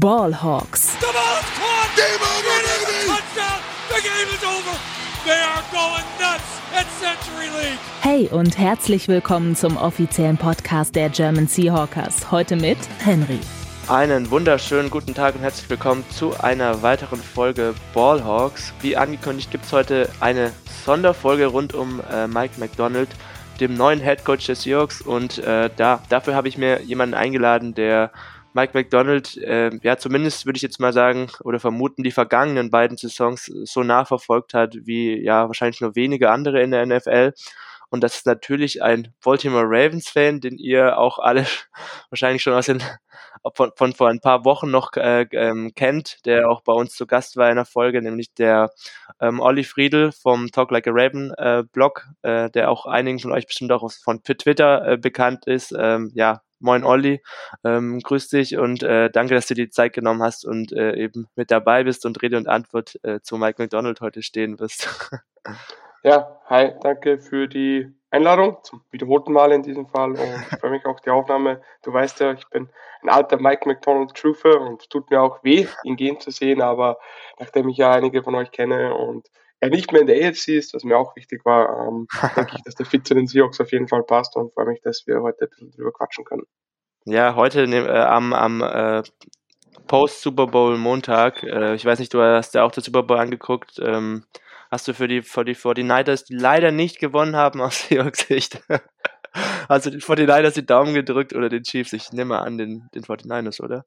Ballhawks. The ball is caught. Game over, baby. Touchdown. The game is over. They are going nuts at Century League. Hey und herzlich willkommen zum offiziellen Podcast der German Seahawkers. Heute mit Henry. Einen wunderschönen guten Tag und herzlich willkommen zu einer weiteren Folge Ballhawks. Wie angekündigt gibt es heute eine Sonderfolge rund um äh, Mike McDonald, dem neuen Head Coach des Seahawks. Und äh, da, dafür habe ich mir jemanden eingeladen, der Mike McDonald, äh, ja zumindest würde ich jetzt mal sagen oder vermuten, die vergangenen beiden Saisons so nachverfolgt hat wie ja wahrscheinlich nur wenige andere in der NFL. Und das ist natürlich ein Baltimore Ravens-Fan, den ihr auch alle wahrscheinlich schon aus den von, von vor ein paar Wochen noch äh, ähm, kennt, der auch bei uns zu Gast war in der Folge, nämlich der ähm, Olli Friedel vom Talk Like a Raven äh, Blog, äh, der auch einigen von euch bestimmt auch von Twitter äh, bekannt ist. Ähm, ja, moin Olli, ähm, grüß dich und äh, danke, dass du dir die Zeit genommen hast und äh, eben mit dabei bist und Rede und Antwort äh, zu Mike McDonald heute stehen wirst. ja, hi, danke für die Einladung, zum wiederholten Mal in diesem Fall und ich freue mich auch die Aufnahme. Du weißt ja, ich bin ein alter Mike McDonald Truther und es tut mir auch weh, ihn gehen zu sehen, aber nachdem ich ja einige von euch kenne und er nicht mehr in der AFC ist, was mir auch wichtig war, ähm, denke ich, dass der Fit zu den Seahawks auf jeden Fall passt und freue mich, dass wir heute ein bisschen drüber quatschen können. Ja, heute äh, am, am äh, Post-Super Bowl Montag, äh, ich weiß nicht, du hast ja auch den Super Bowl angeguckt, ähm, hast du für die, für die 49ers, die leider nicht gewonnen haben aus Seahawks Sicht, also die 49ers die Daumen gedrückt oder den Chiefs? Ich nehme an den, den 49ers, oder?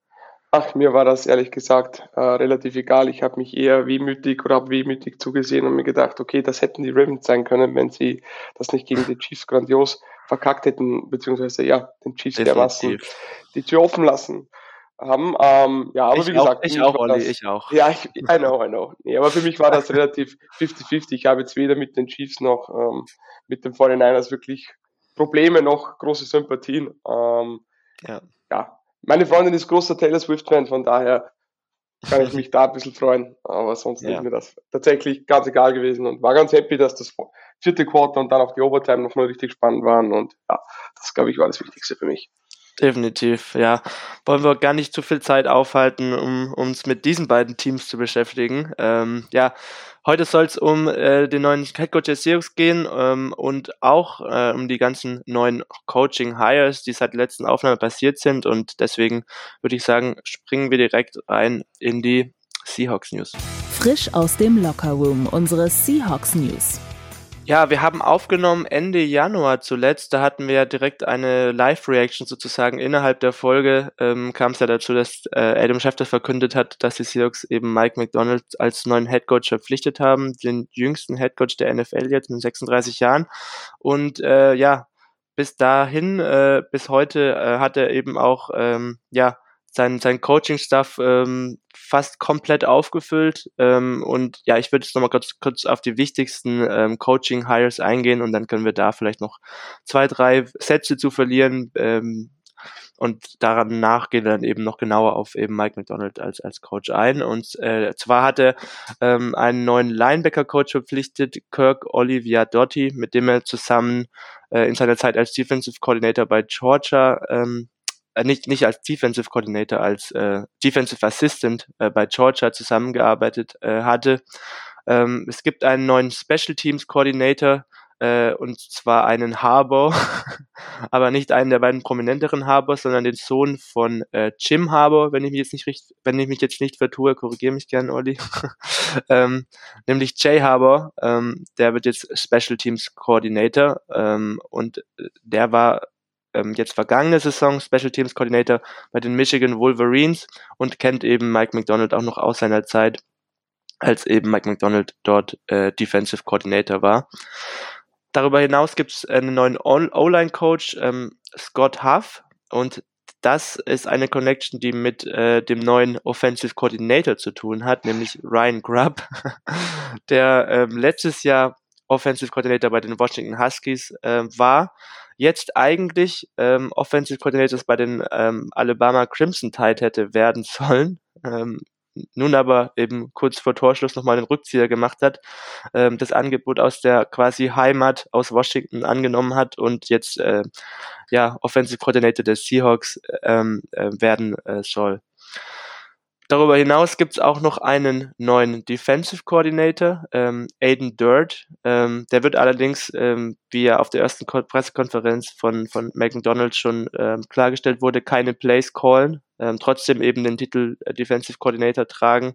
Ach, mir war das ehrlich gesagt äh, relativ egal. Ich habe mich eher wehmütig oder habe wehmütig zugesehen und mir gedacht, okay, das hätten die Ravens sein können, wenn sie das nicht gegen die Chiefs grandios verkackt hätten, beziehungsweise ja, den Chiefs dermaßen die Tür offen lassen haben. Ähm, ja, aber ich wie gesagt, auch, ich auch, Olli, das, ich auch. Ja, ich, I know, I know. Nee, aber für mich war das relativ 50-50. Ich habe jetzt weder mit den Chiefs noch ähm, mit den 49ers wirklich Probleme noch große Sympathien. Ähm, ja. ja, meine Freundin ist großer Taylor Swift-Fan, von daher kann ich mich da ein bisschen freuen. Aber sonst ja. ist mir das tatsächlich ganz egal gewesen und war ganz happy, dass das vierte Quarter und dann auch die Overtime nochmal richtig spannend waren. Und ja, das glaube ich war das Wichtigste für mich. Definitiv, ja. Wollen wir gar nicht zu viel Zeit aufhalten, um uns mit diesen beiden Teams zu beschäftigen. Ähm, ja, heute soll es um äh, den neuen Headcoach der Seahawks gehen ähm, und auch äh, um die ganzen neuen Coaching-Hires, die seit der letzten Aufnahme passiert sind. Und deswegen würde ich sagen, springen wir direkt rein in die Seahawks News. Frisch aus dem Locker Room, unsere Seahawks News. Ja, wir haben aufgenommen Ende Januar zuletzt. Da hatten wir ja direkt eine Live-Reaction sozusagen. Innerhalb der Folge ähm, kam es ja dazu, dass äh, Adam Schefter verkündet hat, dass die Seahawks eben Mike McDonald als neuen Headcoach verpflichtet haben. Den jüngsten Headcoach der NFL jetzt mit 36 Jahren. Und äh, ja, bis dahin, äh, bis heute äh, hat er eben auch ähm, ja sein, sein Coaching-Stuff ähm, fast komplett aufgefüllt. Ähm, und ja, ich würde jetzt nochmal kurz, kurz auf die wichtigsten ähm, Coaching-Hires eingehen und dann können wir da vielleicht noch zwei, drei Sätze zu verlieren. Ähm, und daran nachgehen dann eben noch genauer auf eben Mike McDonald als, als Coach ein. Und äh, zwar hat er ähm, einen neuen Linebacker-Coach verpflichtet, Kirk Olivia Dotti, mit dem er zusammen äh, in seiner Zeit als Defensive Coordinator bei Georgia ähm, äh, nicht, nicht als Defensive Coordinator, als äh, Defensive Assistant äh, bei Georgia zusammengearbeitet äh, hatte. Ähm, es gibt einen neuen Special Teams Coordinator, äh, und zwar einen Harbour, aber nicht einen der beiden prominenteren Harbours, sondern den Sohn von äh, Jim Harbour, wenn ich mich jetzt nicht richtig, wenn ich mich jetzt nicht vertue, korrigiere mich gerne, Olli. ähm, nämlich Jay Harbour, ähm, der wird jetzt Special Teams Coordinator ähm, und äh, der war ähm, jetzt vergangene Saison Special Teams Coordinator bei den Michigan Wolverines und kennt eben Mike McDonald auch noch aus seiner Zeit, als eben Mike McDonald dort äh, Defensive Coordinator war. Darüber hinaus gibt es einen neuen O-Line-Coach, ähm, Scott Huff, und das ist eine Connection, die mit äh, dem neuen Offensive Coordinator zu tun hat, nämlich Ryan Grubb, der ähm, letztes Jahr Offensive Coordinator bei den Washington Huskies äh, war jetzt eigentlich ähm, Offensive Coordinators bei den ähm, Alabama Crimson Tide hätte werden sollen. Ähm, nun aber eben kurz vor Torschluss nochmal den Rückzieher gemacht hat, ähm, das Angebot aus der quasi Heimat aus Washington angenommen hat und jetzt äh, ja Offensive Coordinator des Seahawks ähm, äh, werden äh, soll. Darüber hinaus gibt es auch noch einen neuen Defensive Coordinator, ähm, Aiden Dirt. Ähm, der wird allerdings, ähm, wie er auf der ersten Ko Pressekonferenz von, von McDonald's schon ähm, klargestellt wurde, keine Plays callen, ähm, trotzdem eben den Titel äh, Defensive Coordinator tragen.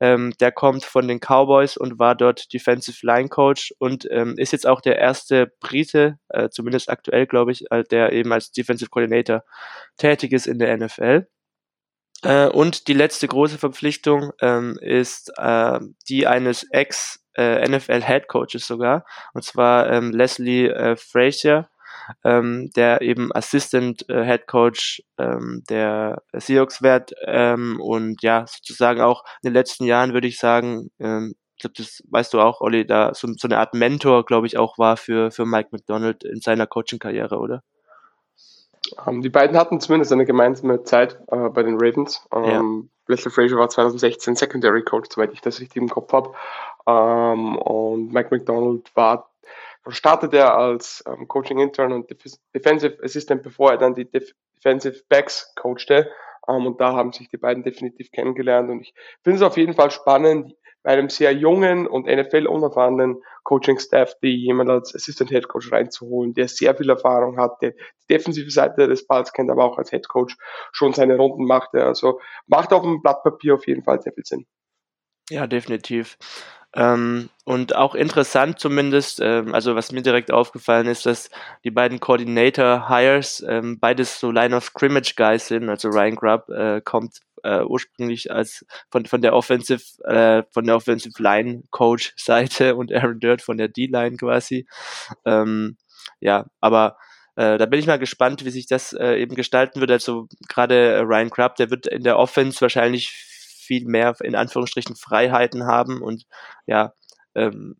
Ähm, der kommt von den Cowboys und war dort Defensive Line Coach und ähm, ist jetzt auch der erste Brite, äh, zumindest aktuell glaube ich, äh, der eben als Defensive Coordinator tätig ist in der NFL. Äh, und die letzte große Verpflichtung ähm, ist äh, die eines Ex- äh, sogar, und zwar ähm, Leslie äh, Frazier, ähm, der eben Assistant äh, ähm, der Seahawks wird ähm, und ja, sozusagen auch in den letzten Jahren würde ich sagen, ähm, ich glaube, das weißt du auch, Olli, da so, so eine Art Mentor, glaube ich, auch war für, für Mike McDonald in seiner Coaching-Karriere, oder? Ähm, die beiden hatten zumindest eine gemeinsame Zeit äh, bei den Ravens. Um, ja. Ähm, Leslie Frazier war 2016 Secondary Coach, soweit ich das richtig im Kopf habe. Ähm, und Mike McDonald war, startete er als Coaching Intern und Defensive Assistant, bevor er dann die Def Defensive Backs coachte. und da haben sich die beiden definitiv kennengelernt. Und ich finde es auf jeden Fall spannend, einem sehr jungen und NFL-unerfahrenen Coaching-Staff, die jemand als Assistant Head Coach reinzuholen, der sehr viel Erfahrung hat, der die defensive Seite des Balls kennt, aber auch als Head Coach schon seine Runden machte. Also macht auf dem Blatt Papier auf jeden Fall sehr viel Sinn. Ja, definitiv. Ähm, und auch interessant zumindest, ähm, also was mir direkt aufgefallen ist, dass die beiden Coordinator Hires ähm, beides so Line of Scrimmage Guys sind. Also Ryan Grubb äh, kommt äh, ursprünglich als von, von der Offensive, äh, von der Offensive Line Coach Seite und Aaron Dirt von der D-Line quasi. Ähm, ja, aber äh, da bin ich mal gespannt, wie sich das äh, eben gestalten wird. Also gerade Ryan Crabb, der wird in der Offense wahrscheinlich viel mehr in Anführungsstrichen Freiheiten haben und ja, ähm,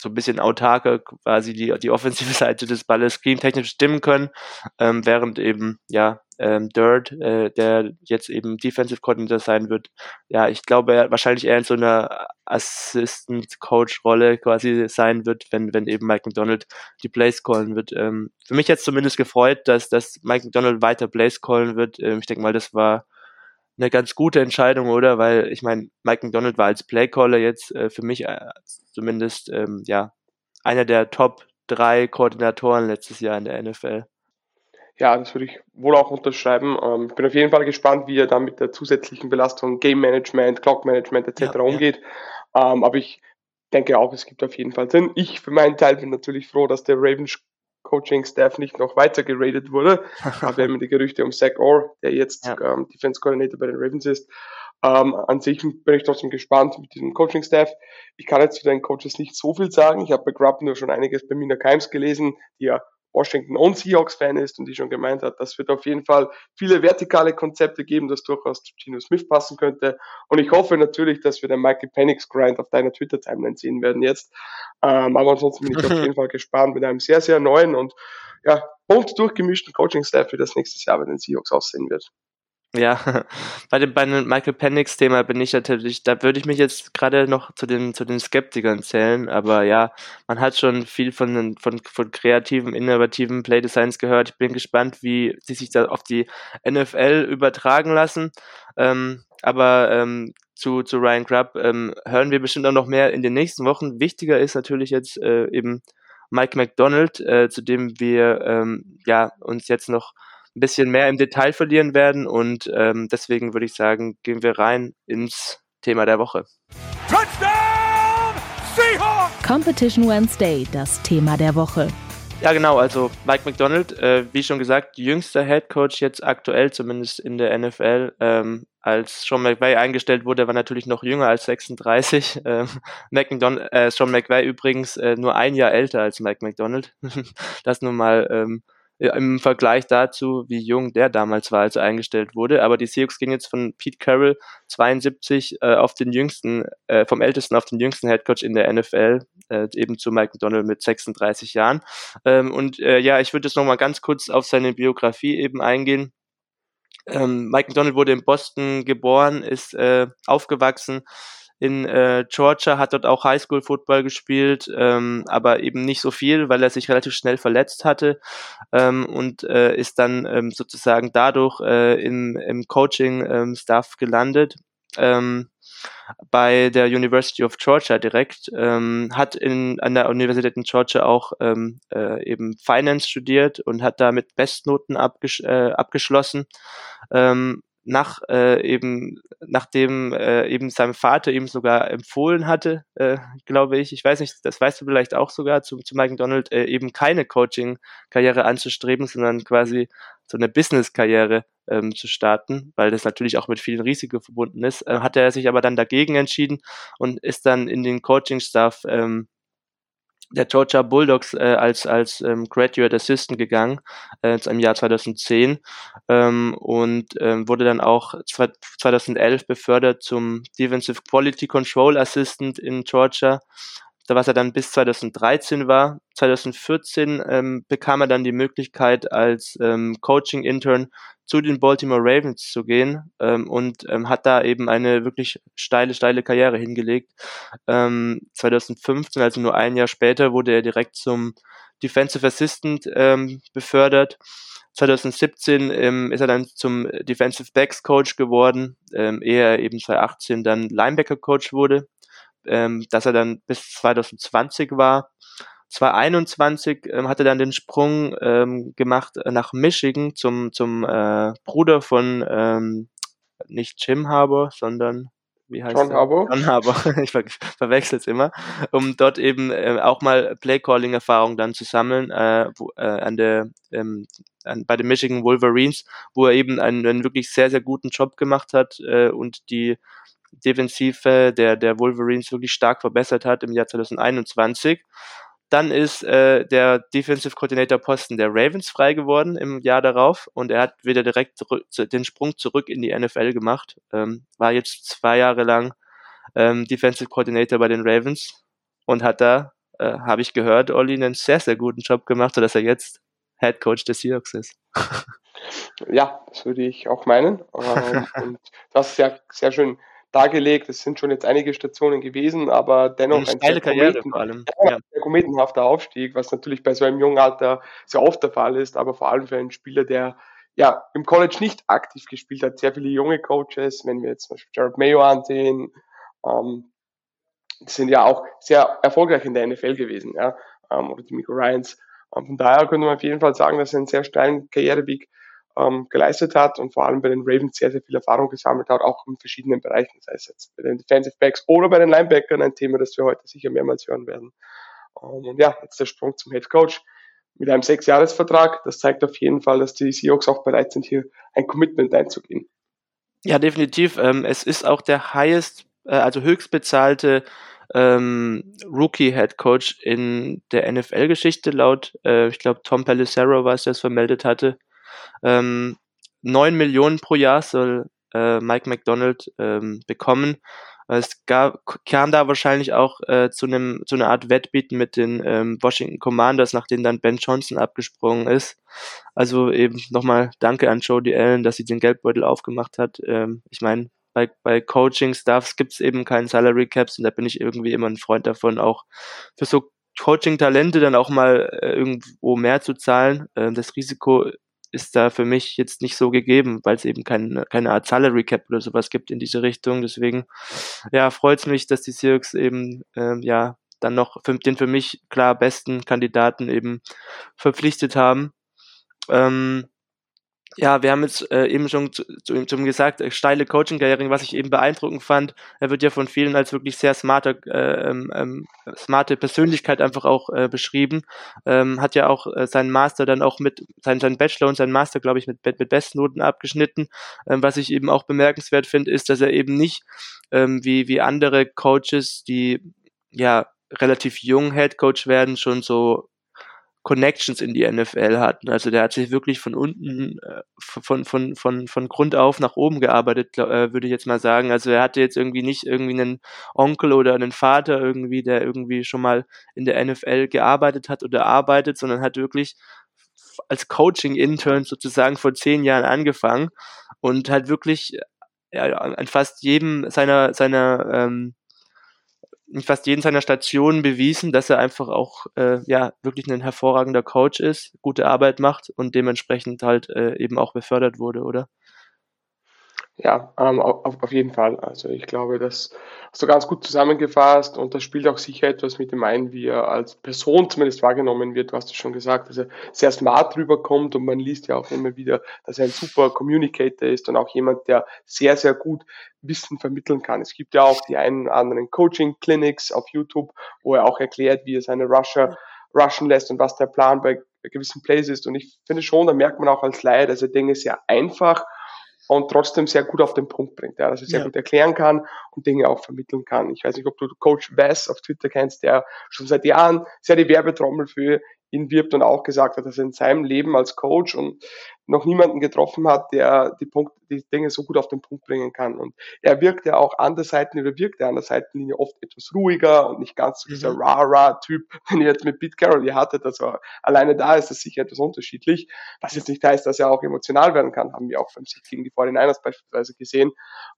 so ein bisschen autarker quasi die, die offensive Seite des Balles screamtechnisch stimmen können, ähm, während eben, ja, ähm, Dirt, äh, der jetzt eben Defensive Coordinator sein wird, ja, ich glaube, er wahrscheinlich eher in so einer Assistant-Coach-Rolle quasi sein wird, wenn, wenn eben Mike McDonald die Plays callen wird. Ähm, für mich jetzt zumindest gefreut, dass, dass Mike McDonald weiter Plays callen wird. Ähm, ich denke mal, das war eine ganz gute Entscheidung, oder? Weil ich meine, Mike McDonald war als Playcaller jetzt äh, für mich äh, zumindest ähm, ja einer der Top drei Koordinatoren letztes Jahr in der NFL. Ja, das würde ich wohl auch unterschreiben. Ähm, ich bin auf jeden Fall gespannt, wie er dann mit der zusätzlichen Belastung Game Management, Clock Management etc. Ja, umgeht. Ja. Ähm, aber ich denke auch, es gibt auf jeden Fall Sinn. Ich für meinen Teil bin natürlich froh, dass der Ravens Coaching-Staff nicht noch weiter geradet wurde. Aber wir haben die Gerüchte um Zach Orr, der jetzt ja. ähm, Defense Coordinator bei den Ravens ist. Ähm, an sich bin ich trotzdem gespannt mit diesem Coaching-Staff. Ich kann jetzt zu den Coaches nicht so viel sagen. Ich habe bei Grubb nur schon einiges bei Mina Kimes gelesen, die ja Washington und Seahawks Fan ist und die schon gemeint hat, das wird auf jeden Fall viele vertikale Konzepte geben, das durchaus zu Gino Smith passen könnte. Und ich hoffe natürlich, dass wir den Michael Penix Grind auf deiner Twitter-Timeline sehen werden jetzt. Ähm, aber ansonsten bin ich auf jeden Fall gespannt mit einem sehr, sehr neuen und ja, bunt durchgemischten Coaching-Staff, wie das nächstes Jahr bei den Seahawks aussehen wird. Ja, bei dem, bei dem Michael Penix Thema bin ich natürlich, da würde ich mich jetzt gerade noch zu den, zu den Skeptikern zählen, aber ja, man hat schon viel von, von, von kreativen, innovativen Playdesigns gehört. Ich bin gespannt, wie sie sich da auf die NFL übertragen lassen. Ähm, aber ähm, zu, zu Ryan Grubb ähm, hören wir bestimmt auch noch mehr in den nächsten Wochen. Wichtiger ist natürlich jetzt äh, eben Mike McDonald, äh, zu dem wir ähm, ja uns jetzt noch ein bisschen mehr im Detail verlieren werden. Und ähm, deswegen würde ich sagen, gehen wir rein ins Thema der Woche. Touchdown! Seahawks! Competition Wednesday, das Thema der Woche. Ja, genau. Also Mike McDonald, äh, wie schon gesagt, jüngster Head Coach jetzt aktuell, zumindest in der NFL. Ähm, als Sean McVay eingestellt wurde, war natürlich noch jünger als 36. Ähm, McDonald, äh, Sean McVay übrigens äh, nur ein Jahr älter als Mike McDonald. das nun mal ähm, im Vergleich dazu, wie jung der damals war, als er eingestellt wurde. Aber die Seahawks gingen jetzt von Pete Carroll 72 äh, auf den jüngsten, äh, vom ältesten auf den jüngsten Headcoach in der NFL, äh, eben zu Mike McDonald mit 36 Jahren. Ähm, und äh, ja, ich würde jetzt nochmal ganz kurz auf seine Biografie eben eingehen. Ähm, Mike McDonald wurde in Boston geboren, ist äh, aufgewachsen in äh, Georgia, hat dort auch Highschool-Football gespielt, ähm, aber eben nicht so viel, weil er sich relativ schnell verletzt hatte ähm, und äh, ist dann ähm, sozusagen dadurch äh, im, im Coaching-Staff ähm, gelandet ähm, bei der University of Georgia direkt, ähm, hat in, an der Universität in Georgia auch ähm, äh, eben Finance studiert und hat da mit Bestnoten abgesch äh, abgeschlossen. Nach äh, eben nachdem äh, eben seinem Vater ihm sogar empfohlen hatte, äh, glaube ich, ich weiß nicht, das weißt du vielleicht auch sogar zu, zu Mike Donald, äh, eben keine Coaching-Karriere anzustreben, sondern quasi so eine Business-Karriere ähm, zu starten, weil das natürlich auch mit vielen Risiken verbunden ist, äh, hat er sich aber dann dagegen entschieden und ist dann in den Coaching-Staff ähm, der Georgia Bulldogs äh, als, als ähm, Graduate Assistant gegangen äh, im Jahr 2010 ähm, und ähm, wurde dann auch 2011 befördert zum Defensive Quality Control Assistant in Georgia da was er dann bis 2013 war. 2014 ähm, bekam er dann die Möglichkeit, als ähm, Coaching-Intern zu den Baltimore Ravens zu gehen ähm, und ähm, hat da eben eine wirklich steile, steile Karriere hingelegt. Ähm, 2015, also nur ein Jahr später, wurde er direkt zum Defensive Assistant ähm, befördert. 2017 ähm, ist er dann zum Defensive Backs Coach geworden, ähm, ehe er eben 2018 dann Linebacker Coach wurde ähm, dass er dann bis 2020 war. 2021 ähm, hat er dann den Sprung ähm, gemacht nach Michigan zum, zum äh, Bruder von ähm, nicht Jim Harbour, sondern wie heißt John Harbour. John Harbour, ich ver verwechsel es immer, um dort eben äh, auch mal Playcalling-Erfahrung dann zu sammeln äh, wo, äh, an der ähm, an, bei den Michigan Wolverines, wo er eben einen, einen wirklich sehr sehr guten Job gemacht hat äh, und die Defensive der, der Wolverines wirklich stark verbessert hat im Jahr 2021. Dann ist äh, der Defensive Coordinator Posten der Ravens frei geworden im Jahr darauf und er hat wieder direkt den Sprung zurück in die NFL gemacht. Ähm, war jetzt zwei Jahre lang ähm, Defensive Coordinator bei den Ravens und hat da, äh, habe ich gehört, Olli einen sehr, sehr guten Job gemacht, sodass er jetzt Head Coach des Seahawks ist. ja, das würde ich auch meinen. Ähm, und das ist ja sehr schön dargelegt. Es sind schon jetzt einige Stationen gewesen, aber dennoch ein sehr, Karriere vor allem. Ja. sehr kometenhafter Aufstieg, was natürlich bei so einem jungen Alter sehr oft der Fall ist, aber vor allem für einen Spieler, der ja im College nicht aktiv gespielt hat. Sehr viele junge Coaches, wenn wir jetzt zum Beispiel Jared Mayo ansehen, ähm, sind ja auch sehr erfolgreich in der NFL gewesen, ja, ähm, oder die Miko Ryans. Ähm, von daher könnte man auf jeden Fall sagen, dass er einen sehr steilen Karriereweg ähm, geleistet hat und vor allem bei den Ravens sehr, sehr viel Erfahrung gesammelt hat, auch in verschiedenen Bereichen, sei es jetzt bei den Defensive Backs oder bei den Linebackern, ein Thema, das wir heute sicher mehrmals hören werden. Ähm, und ja, jetzt der Sprung zum Head Coach mit einem Sechsjahresvertrag. Das zeigt auf jeden Fall, dass die Seahawks auch bereit sind, hier ein Commitment einzugehen. Ja, definitiv. Ähm, es ist auch der highest, äh, also höchst bezahlte ähm, Rookie-Head Coach in der NFL-Geschichte laut, äh, ich glaube, Tom Pelissero der es vermeldet hatte. Ähm, 9 Millionen pro Jahr soll äh, Mike McDonald ähm, bekommen. Es gab, kam da wahrscheinlich auch äh, zu einem zu einer Art Wettbieten mit den ähm, Washington Commanders, nachdem dann Ben Johnson abgesprungen ist. Also eben nochmal Danke an Jody Allen, dass sie den Geldbeutel aufgemacht hat. Ähm, ich meine, bei, bei Coaching-Staffs gibt es eben keinen Salary Caps und da bin ich irgendwie immer ein Freund davon, auch für so Coaching-Talente dann auch mal äh, irgendwo mehr zu zahlen. Äh, das Risiko ist da für mich jetzt nicht so gegeben, weil es eben kein, keine Art Salary Cap oder sowas gibt in diese Richtung. Deswegen, ja, freut es mich, dass die Seahawks eben, ähm, ja, dann noch für, den für mich klar besten Kandidaten eben verpflichtet haben. Ähm, ja, wir haben jetzt äh, eben schon zu, zu, zu ihm gesagt, äh, steile Coaching-Karriere, was ich eben beeindruckend fand. Er wird ja von vielen als wirklich sehr smarter, äh, ähm, ähm, smarte Persönlichkeit einfach auch äh, beschrieben. Ähm, hat ja auch äh, seinen Master dann auch mit, seinen, seinen Bachelor und seinen Master, glaube ich, mit, mit Bestnoten abgeschnitten. Ähm, was ich eben auch bemerkenswert finde, ist, dass er eben nicht ähm, wie, wie andere Coaches, die ja relativ jung Head Coach werden, schon so Connections in die NFL hatten. Also der hat sich wirklich von unten, äh, von, von, von, von Grund auf nach oben gearbeitet, äh, würde ich jetzt mal sagen. Also er hatte jetzt irgendwie nicht irgendwie einen Onkel oder einen Vater irgendwie, der irgendwie schon mal in der NFL gearbeitet hat oder arbeitet, sondern hat wirklich als Coaching-Intern sozusagen vor zehn Jahren angefangen und hat wirklich ja, an fast jedem seiner, seiner ähm, in fast jeden seiner Stationen bewiesen, dass er einfach auch äh, ja wirklich ein hervorragender Coach ist, gute Arbeit macht und dementsprechend halt äh, eben auch befördert wurde, oder? Ja, ähm, auf, auf jeden Fall. Also ich glaube, das hast du ganz gut zusammengefasst und das spielt auch sicher etwas mit dem ein, wie er als Person zumindest wahrgenommen wird. Du hast es schon gesagt, dass er sehr smart rüberkommt und man liest ja auch immer wieder, dass er ein super Communicator ist und auch jemand, der sehr, sehr gut Wissen vermitteln kann. Es gibt ja auch die einen oder anderen Coaching-Clinics auf YouTube, wo er auch erklärt, wie er seine Rusher rushen lässt und was der Plan bei gewissen Plays ist. Und ich finde schon, da merkt man auch als Laie, dass er Dinge sehr einfach und trotzdem sehr gut auf den Punkt bringt, ja, dass er sehr ja. gut erklären kann und Dinge auch vermitteln kann. Ich weiß nicht, ob du Coach Wes auf Twitter kennst, der schon seit Jahren sehr die Werbetrommel für ihn wirbt und auch gesagt hat, dass er in seinem Leben als Coach und noch niemanden getroffen hat, der die, Punkt, die Dinge so gut auf den Punkt bringen kann. Und er wirkt ja auch an der Seitenlinie, oder wirkt er an der Seitenlinie oft etwas ruhiger und nicht ganz so dieser mhm. rah-rah-Typ, den ihr jetzt mit Pete Carroll hier hattet. Also alleine da ist es sicher etwas unterschiedlich. Was jetzt nicht heißt, dass er auch emotional werden kann, haben wir auch beim Sieg gegen die 49ers beispielsweise gesehen.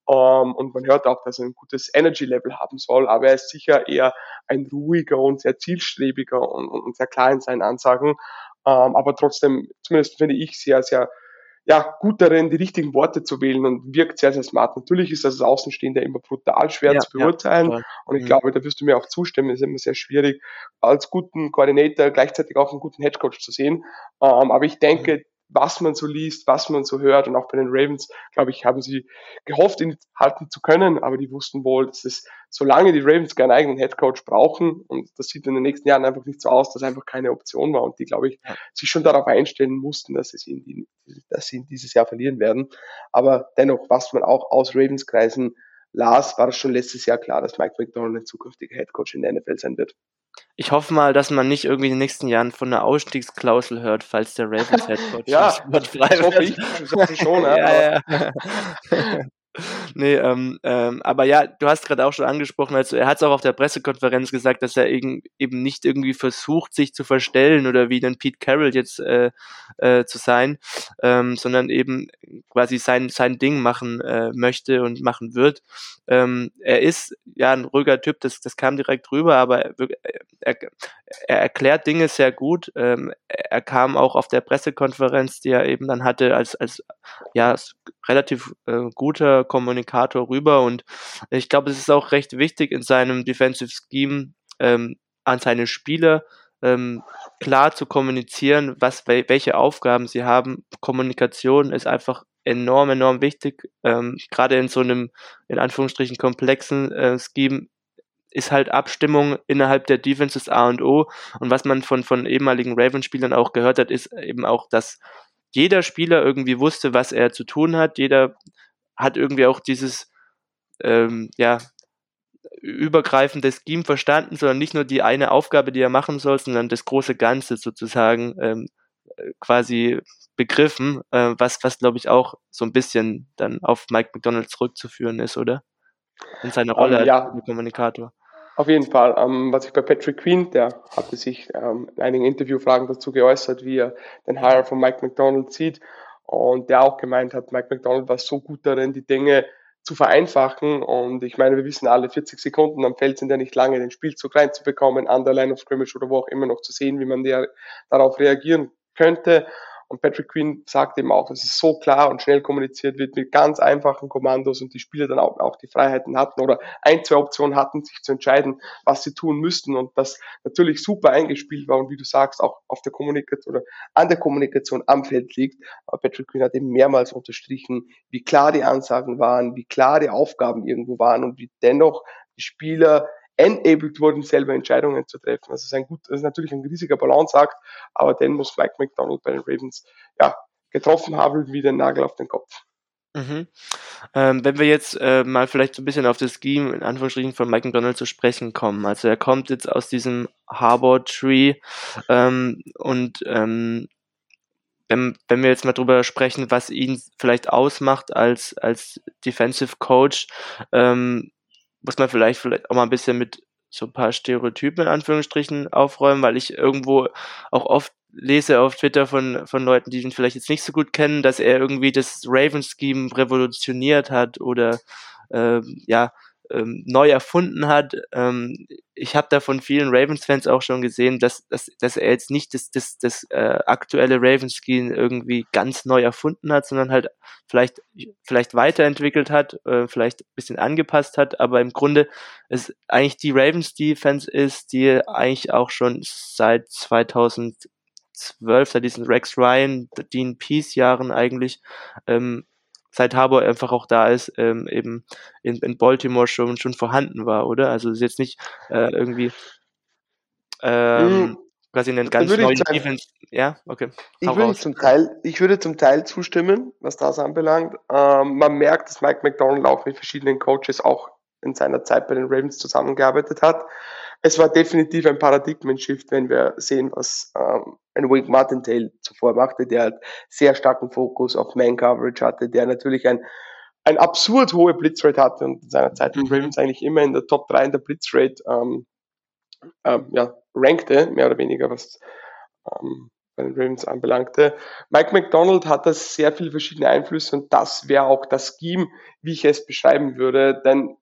Ähm, und man hört auch, dass er ein gutes Energy-Level haben soll, aber er ist sicher eher ein ruhiger und sehr zielstrebiger und, und sehr klar in seinen Ansagen. Ähm, aber trotzdem, zumindest finde ich, sehr, sehr ja, gut darin, die richtigen Worte zu wählen und wirkt sehr, sehr smart. Natürlich ist das als Außenstehender immer brutal schwer ja, zu beurteilen. Ja, und ich mhm. glaube, da wirst du mir auch zustimmen, ist immer sehr schwierig, als guten Koordinator gleichzeitig auch einen guten Headcoach zu sehen. Ähm, aber ich denke, mhm was man so liest, was man so hört. Und auch bei den Ravens, glaube ich, haben sie gehofft, ihn halten zu können, aber die wussten wohl, dass es, solange die Ravens keinen eigenen Headcoach brauchen, und das sieht in den nächsten Jahren einfach nicht so aus, dass einfach keine Option war und die, glaube ich, sich schon darauf einstellen mussten, dass, es ihn, dass sie ihn dieses Jahr verlieren werden. Aber dennoch, was man auch aus Ravens-Kreisen las, war es schon letztes Jahr klar, dass Mike McDonald ein zukünftiger Headcoach in der NFL sein wird. Ich hoffe mal, dass man nicht irgendwie in den nächsten Jahren von einer Ausstiegsklausel hört, falls der Ravens Headcoach ja, wird frei das hoffe ich, ich schon. ja, ja. nee, ähm, ähm, aber ja, du hast gerade auch schon angesprochen, also er hat es auch auf der Pressekonferenz gesagt, dass er eben, eben nicht irgendwie versucht, sich zu verstellen oder wie dann Pete Carroll jetzt äh, äh, zu sein, ähm, sondern eben quasi sein, sein Ding machen äh, möchte und machen wird. Ähm, er ist ja ein ruhiger Typ, das, das kam direkt rüber, aber er, er, er erklärt Dinge sehr gut. Ähm, er kam auch auf der Pressekonferenz, die er eben dann hatte, als, als ja, relativ äh, guter Kommunikator rüber und ich glaube, es ist auch recht wichtig in seinem Defensive Scheme ähm, an seine Spieler ähm, klar zu kommunizieren, was welche Aufgaben sie haben. Kommunikation ist einfach enorm, enorm wichtig. Ähm, Gerade in so einem, in Anführungsstrichen, komplexen äh, Scheme ist halt Abstimmung innerhalb der Defense das A und O. Und was man von, von ehemaligen Ravens-Spielern auch gehört hat, ist eben auch, dass jeder Spieler irgendwie wusste, was er zu tun hat. Jeder hat irgendwie auch dieses, ähm, ja, übergreifende Scheme verstanden, sondern nicht nur die eine Aufgabe, die er machen soll, sondern das große Ganze sozusagen ähm, quasi begriffen, äh, was, was glaube ich auch so ein bisschen dann auf Mike McDonald zurückzuführen ist, oder? In seiner Rolle um, ja. als Kommunikator. Auf jeden Fall. Ähm, was ich bei Patrick Queen, der hatte sich ähm, in einigen Interviewfragen dazu geäußert, wie er den Hire von Mike McDonald sieht und der auch gemeint hat, Mike McDonald war so gut darin, die Dinge zu vereinfachen. Und ich meine, wir wissen alle, 40 Sekunden am Feld sind ja nicht lange, den Spielzug reinzubekommen, an der Line of Scrimmage oder wo auch immer noch zu sehen, wie man der, darauf reagieren könnte. Und Patrick Quinn sagt eben auch, dass es so klar und schnell kommuniziert wird mit ganz einfachen Kommandos und die Spieler dann auch, auch die Freiheiten hatten oder ein, zwei Optionen hatten, sich zu entscheiden, was sie tun müssten und das natürlich super eingespielt war und wie du sagst, auch auf der Kommunikation oder an der Kommunikation am Feld liegt. Aber Patrick Quinn hat eben mehrmals unterstrichen, wie klar die Ansagen waren, wie klar die Aufgaben irgendwo waren und wie dennoch die Spieler enabled wurden, selber Entscheidungen zu treffen. Also ist, ein gut, das ist natürlich ein riesiger Balanceakt, aber den muss Mike McDonald bei den Ravens ja, getroffen haben wie den Nagel auf den Kopf. Mhm. Ähm, wenn wir jetzt äh, mal vielleicht so ein bisschen auf das Scheme in Anführungsstrichen von Mike McDonald zu sprechen kommen. Also er kommt jetzt aus diesem Harbor Tree ähm, und ähm, wenn, wenn wir jetzt mal drüber sprechen, was ihn vielleicht ausmacht als, als Defensive Coach, ähm, muss man vielleicht, vielleicht auch mal ein bisschen mit so ein paar Stereotypen in Anführungsstrichen aufräumen, weil ich irgendwo auch oft lese auf Twitter von, von Leuten, die ihn vielleicht jetzt nicht so gut kennen, dass er irgendwie das Raven-Scheme revolutioniert hat oder äh, ja, ähm, neu erfunden hat. Ähm, ich habe da von vielen Ravens-Fans auch schon gesehen, dass, dass, dass er jetzt nicht das, das, das äh, aktuelle Ravens-Scheme irgendwie ganz neu erfunden hat, sondern halt vielleicht, vielleicht weiterentwickelt hat, äh, vielleicht ein bisschen angepasst hat, aber im Grunde es eigentlich die Ravens-Defense ist, die eigentlich auch schon seit 2012, seit diesen Rex Ryan, Dean Peace Jahren eigentlich ähm, seit Harbour einfach auch da ist, ähm, eben in, in Baltimore schon, schon vorhanden war, oder? Also es ist jetzt nicht äh, irgendwie ähm, mhm. quasi einen ganz neuen Defense. Ja, okay. Ich würde, zum Teil, ich würde zum Teil zustimmen, was das anbelangt. Ähm, man merkt, dass Mike McDonald auch mit verschiedenen Coaches auch in seiner Zeit bei den Ravens zusammengearbeitet hat es war definitiv ein Paradigmen-Shift, wenn wir sehen, was ähm, ein Wink Martindale zuvor machte, der halt sehr starken Fokus auf Man-Coverage hatte, der natürlich ein, ein absurd hohe Blitzrate hatte und in seiner Zeit mhm. Ravens eigentlich immer in der Top 3 in der Blitzrate ähm, ähm, ja, rankte, mehr oder weniger, was ähm, bei den Ravens anbelangte. Mike McDonald hat da sehr viele verschiedene Einflüsse und das wäre auch das Scheme, wie ich es beschreiben würde, denn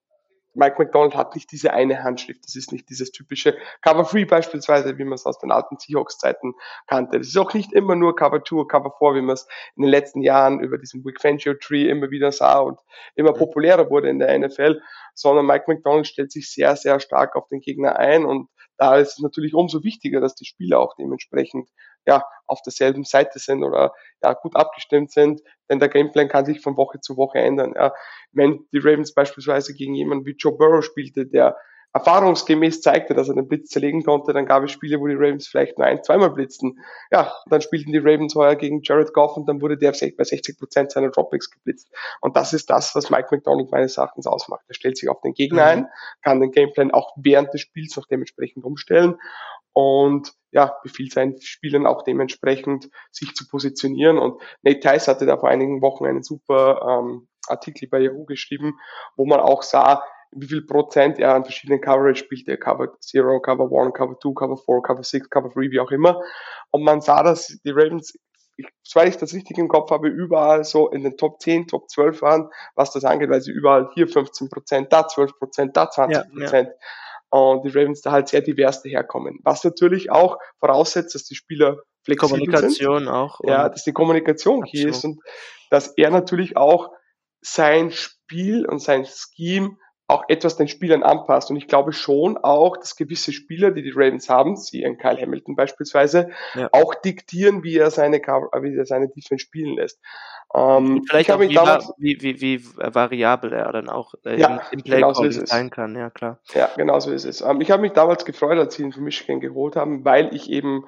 Mike McDonald hat nicht diese eine Handschrift. Das ist nicht dieses typische Cover 3 beispielsweise, wie man es aus den alten Seahawks-Zeiten kannte. Das ist auch nicht immer nur Cover 2 oder Cover 4, wie man es in den letzten Jahren über diesen Big Fangio Tree immer wieder sah und immer populärer wurde in der NFL, sondern Mike McDonald stellt sich sehr, sehr stark auf den Gegner ein und da ist es natürlich umso wichtiger, dass die Spieler auch dementsprechend ja, auf derselben Seite sind oder ja, gut abgestimmt sind, denn der Gameplan kann sich von Woche zu Woche ändern. Ja. Wenn die Ravens beispielsweise gegen jemanden wie Joe Burrow spielte, der erfahrungsgemäß zeigte, dass er den Blitz zerlegen konnte, dann gab es Spiele, wo die Ravens vielleicht nur ein, zweimal blitzten. Ja, dann spielten die Ravens heuer gegen Jared Goff und dann wurde der bei 60 Prozent seiner Dropbacks geblitzt. Und das ist das, was Mike McDonald meines Erachtens ausmacht. Er stellt sich auf den Gegner mhm. ein, kann den Gameplan auch während des Spiels noch dementsprechend umstellen und ja, befiehlt seinen Spielern auch dementsprechend, sich zu positionieren. Und Nate Tice hatte da vor einigen Wochen einen super ähm, Artikel bei Yahoo geschrieben, wo man auch sah, wie viel Prozent er an verschiedenen Coverage spielt. Er Cover Zero, Cover One, Cover Two, Cover Four, Cover Six, Cover Three, wie auch immer. Und man sah, dass die Ravens, ich, soweit ich das richtig im Kopf habe, überall so in den Top 10, Top 12 waren, was das angeht, weil sie überall hier 15 Prozent, da 12 Prozent, da 20 Prozent. Ja, ja und die Ravens da halt sehr divers daherkommen. Was natürlich auch voraussetzt, dass die Spieler flexibel Kommunikation sind. auch. Ja, dass die Kommunikation hier ist und dass er natürlich auch sein Spiel und sein Scheme auch etwas den Spielern anpasst. Und ich glaube schon auch, dass gewisse Spieler, die die Ravens haben, sie ein Kyle Hamilton beispielsweise, ja. auch diktieren, wie er seine, wie er seine Defense spielen lässt. Ähm, Vielleicht auch wie, damals, wie, wie, wie, variabel er dann auch äh, ja, im, im Play genau so sein kann, ja klar. Ja, genau so ist es. Ähm, ich habe mich damals gefreut, als sie ihn für Michigan geholt haben, weil ich eben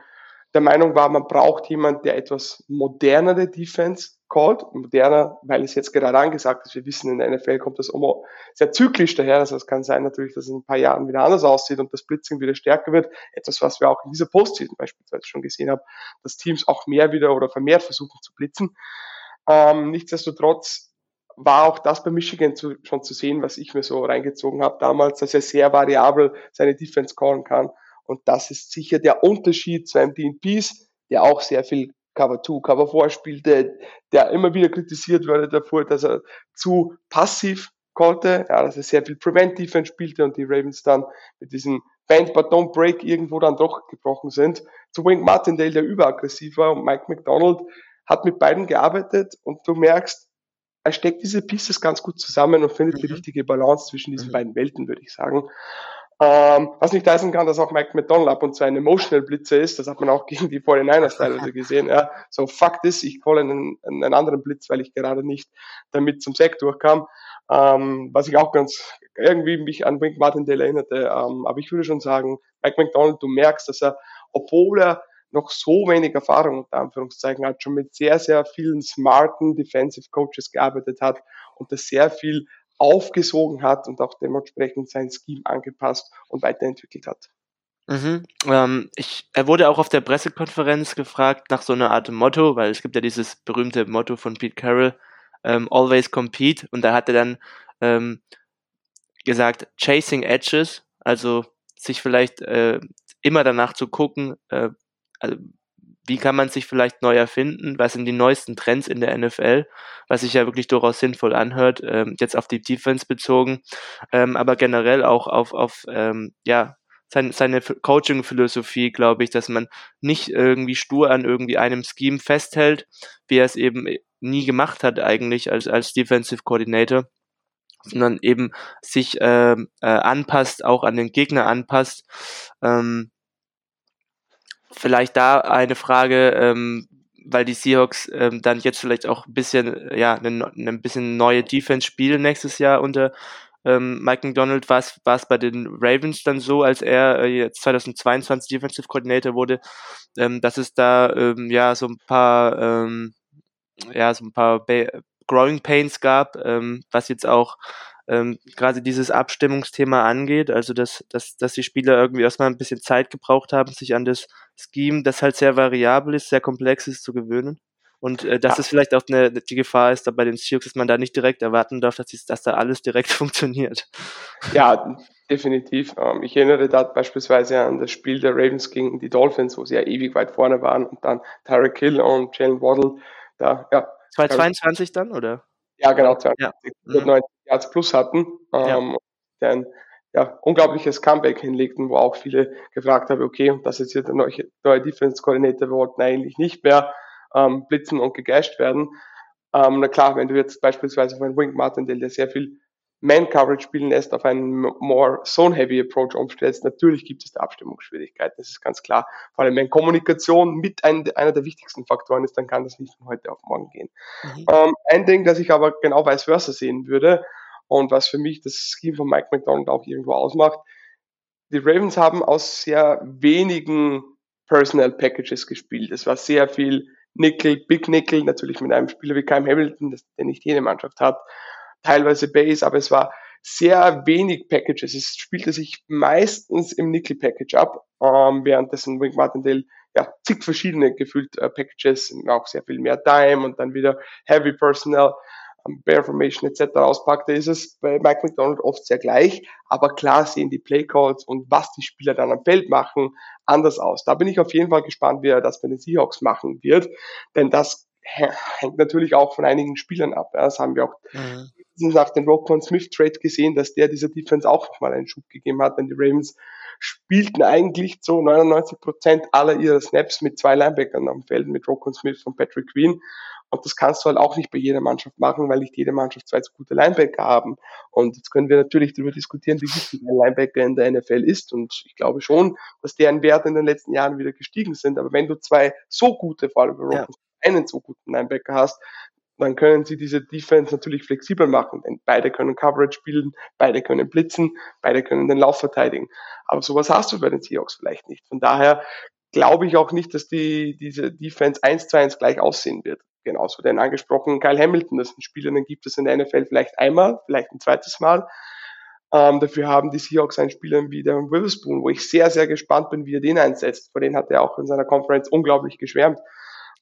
der Meinung war, man braucht jemand, der etwas modernere Defense called. Moderner, weil es jetzt gerade angesagt ist. Wir wissen, in der NFL kommt das immer sehr zyklisch daher. Also es kann sein natürlich, dass es in ein paar Jahren wieder anders aussieht und das Blitzing wieder stärker wird. Etwas, was wir auch in dieser Postseason beispielsweise schon gesehen haben, dass Teams auch mehr wieder oder vermehrt versuchen zu blitzen. Ähm, nichtsdestotrotz war auch das bei Michigan zu, schon zu sehen, was ich mir so reingezogen habe damals, dass er sehr variabel seine Defense callen kann. Und das ist sicher der Unterschied zu einem Peace, der auch sehr viel Cover 2, Cover 4 spielte, der immer wieder kritisiert wurde davor, dass er zu passiv konnte, ja, dass er sehr viel Prevent Defense spielte und die Ravens dann mit diesem Band but don't break irgendwo dann doch gebrochen sind. Zu Wink Martindale, der überaggressiv war und Mike McDonald hat mit beiden gearbeitet und du merkst, er steckt diese Pieces ganz gut zusammen und findet mhm. die richtige Balance zwischen diesen mhm. beiden Welten, würde ich sagen. Ähm, was nicht heißen kann, dass auch Mike McDonald ab und zu ein Emotional Blitzer ist. Das hat man auch gegen die 49ers teilweise gesehen. Ja. So, Fakt ist, ich call einen, einen anderen Blitz, weil ich gerade nicht damit zum Sack durchkam. Ähm, was ich auch ganz irgendwie mich an Wink Martindale erinnerte. Ähm, aber ich würde schon sagen, Mike McDonald, du merkst, dass er, obwohl er noch so wenig Erfahrung unter Anführungszeichen hat, schon mit sehr, sehr vielen smarten Defensive Coaches gearbeitet hat und das sehr viel aufgesogen hat und auch dementsprechend sein Scheme angepasst und weiterentwickelt hat. Mhm. Ähm, ich, er wurde auch auf der Pressekonferenz gefragt nach so einer Art Motto, weil es gibt ja dieses berühmte Motto von Pete Carroll, ähm, Always Compete, und da hat er dann ähm, gesagt, Chasing Edges, also sich vielleicht äh, immer danach zu gucken, äh, also wie kann man sich vielleicht neu erfinden, was sind die neuesten Trends in der NFL, was sich ja wirklich durchaus sinnvoll anhört, ähm, jetzt auf die Defense bezogen, ähm, aber generell auch auf, auf ähm, ja, sein, seine Coaching-Philosophie, glaube ich, dass man nicht irgendwie stur an irgendwie einem Scheme festhält, wie er es eben nie gemacht hat eigentlich als, als Defensive Coordinator, sondern eben sich äh, äh, anpasst, auch an den Gegner anpasst. Ähm, vielleicht da eine Frage, ähm, weil die Seahawks ähm, dann jetzt vielleicht auch ein bisschen, ja, eine, eine bisschen neue Defense spielen nächstes Jahr unter ähm, Mike McDonald. War es bei den Ravens dann so, als er äh, jetzt 2022 Defensive Coordinator wurde, ähm, dass es da ähm, ja so ein paar, ähm, ja, so ein paar ba Growing Pains gab, ähm, was jetzt auch ähm, gerade dieses Abstimmungsthema angeht, also dass, dass, dass die Spieler irgendwie erstmal ein bisschen Zeit gebraucht haben, sich an das Scheme, das halt sehr variabel ist, sehr komplex ist, zu gewöhnen. Und äh, dass ja. es vielleicht auch eine, die Gefahr ist, da bei den Seahawks, dass man da nicht direkt erwarten darf, dass, dass da alles direkt funktioniert. Ja, definitiv. Ähm, ich erinnere da beispielsweise an das Spiel der Ravens gegen die Dolphins, wo sie ja ewig weit vorne waren und dann Tyreek Hill und Jalen Waddle da, ja. 2022 dann, oder? Ja, genau, 2090 ja. Yards plus hatten. Ähm, ja. Dann ja, unglaubliches Comeback hinlegten, wo auch viele gefragt haben, okay, das ist jetzt der neue, neue Defense Coordinator, wir wollten eigentlich nicht mehr ähm, blitzen und gegasht werden. Ähm, na klar, wenn du jetzt beispielsweise von Wink Martindale, der sehr viel Man-Coverage spielen lässt, auf einen more Zone-Heavy Approach umstellst, natürlich gibt es da Abstimmungsschwierigkeiten, das ist ganz klar. Vor allem wenn Kommunikation mit ein, einer der wichtigsten Faktoren ist, dann kann das nicht von heute auf morgen gehen. Mhm. Ähm, ein Ding, das ich aber genau vice versa sehen würde und was für mich das Scheme von Mike McDonald auch irgendwo ausmacht, die Ravens haben aus sehr wenigen Personal Packages gespielt. Es war sehr viel Nickel, Big Nickel, natürlich mit einem Spieler wie Kyle Hamilton, das, der nicht jede Mannschaft hat teilweise Base, aber es war sehr wenig Packages. Es spielte sich meistens im Nickel-Package ab, ähm, währenddessen Wink Martindale ja, zig verschiedene gefühlt äh, Packages, auch sehr viel mehr Time und dann wieder Heavy Personnel, ähm, Bear Formation etc. auspackte, ist es bei Mike McDonald oft sehr gleich, aber klar sehen die Playcalls und was die Spieler dann am Feld machen, anders aus. Da bin ich auf jeden Fall gespannt, wie er das bei den Seahawks machen wird, denn das hängt natürlich auch von einigen Spielern ab. Das haben wir auch mhm nach dem Rockon Smith Trade gesehen, dass der dieser Defense auch nochmal einen Schub gegeben hat, denn die Ravens spielten eigentlich so 99 Prozent aller ihrer Snaps mit zwei Linebackern am Feld, mit Rockon Smith und Patrick Queen. Und das kannst du halt auch nicht bei jeder Mannschaft machen, weil nicht jede Mannschaft zwei so gute Linebacker haben. Und jetzt können wir natürlich darüber diskutieren, wie wichtig ein Linebacker in der NFL ist. Und ich glaube schon, dass deren Werte in den letzten Jahren wieder gestiegen sind. Aber wenn du zwei so gute, vor allem ja. einen so guten Linebacker hast, dann können sie diese Defense natürlich flexibel machen, denn beide können Coverage spielen, beide können blitzen, beide können den Lauf verteidigen. Aber sowas hast du bei den Seahawks vielleicht nicht. Von daher glaube ich auch nicht, dass die, diese Defense 1 zu 1 gleich aussehen wird. Genauso den angesprochenen Kyle Hamilton, das sind Spieler, den gibt es in der NFL vielleicht einmal, vielleicht ein zweites Mal. Ähm, dafür haben die Seahawks einen Spieler wie der Witherspoon, wo ich sehr, sehr gespannt bin, wie er den einsetzt. Vor den hat er auch in seiner Conference unglaublich geschwärmt.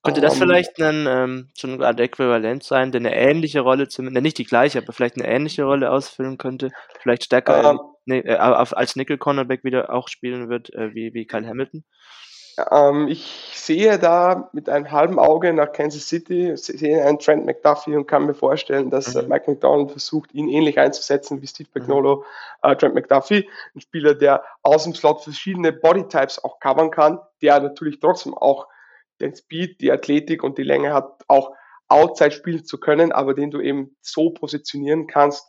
Könnte das um, vielleicht ein, ähm, so eine Art Äquivalent sein, der eine ähnliche Rolle, zumindest nicht die gleiche, aber vielleicht eine ähnliche Rolle ausfüllen könnte, vielleicht stärker ähm, nee, äh, als Nickel Cornerback wieder auch spielen wird, äh, wie, wie Kyle Hamilton? Ähm, ich sehe da mit einem halben Auge nach Kansas City, sehe einen Trent McDuffie und kann mir vorstellen, dass äh, mhm. Mike McDonald versucht, ihn ähnlich einzusetzen wie Steve McNolo, mhm. äh, Trent McDuffie, ein Spieler, der aus dem Slot verschiedene Bodytypes auch covern kann, der natürlich trotzdem auch den Speed, die Athletik und die Länge hat, auch outside spielen zu können, aber den du eben so positionieren kannst,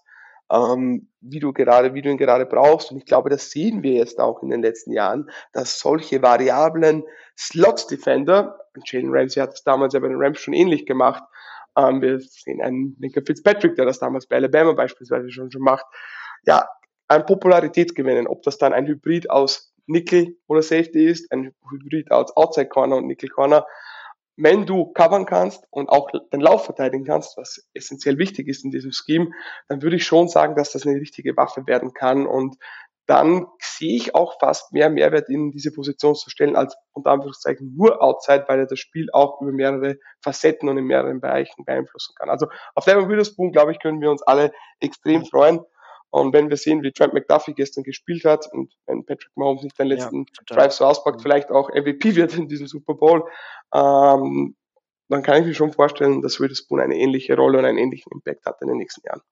ähm, wie du gerade, wie du ihn gerade brauchst. Und ich glaube, das sehen wir jetzt auch in den letzten Jahren, dass solche variablen Slots Defender, Jalen Ramsey hat das damals ja bei den Rams schon ähnlich gemacht, ähm, wir sehen einen Linker Fitzpatrick, der das damals bei Alabama beispielsweise schon schon macht, ja, an Popularität gewinnen. Ob das dann ein Hybrid aus Nickel oder Safety ist, ein Hybrid aus Outside Corner und Nickel Corner. Wenn du covern kannst und auch den Lauf verteidigen kannst, was essentiell wichtig ist in diesem Scheme, dann würde ich schon sagen, dass das eine richtige Waffe werden kann und dann sehe ich auch fast mehr Mehrwert in diese Position zu stellen, als unter Anführungszeichen nur Outside, weil er das Spiel auch über mehrere Facetten und in mehreren Bereichen beeinflussen kann. Also auf Devin Witherspoon, glaube ich, können wir uns alle extrem freuen. Und wenn wir sehen, wie Trent McDuffie gestern gespielt hat und wenn Patrick Mahomes nicht den letzten ja, Drive so auspackt, mhm. vielleicht auch MVP wird in diesem Super Bowl, ähm, dann kann ich mir schon vorstellen, dass Witherspoon eine ähnliche Rolle und einen ähnlichen Impact hat in den nächsten Jahren.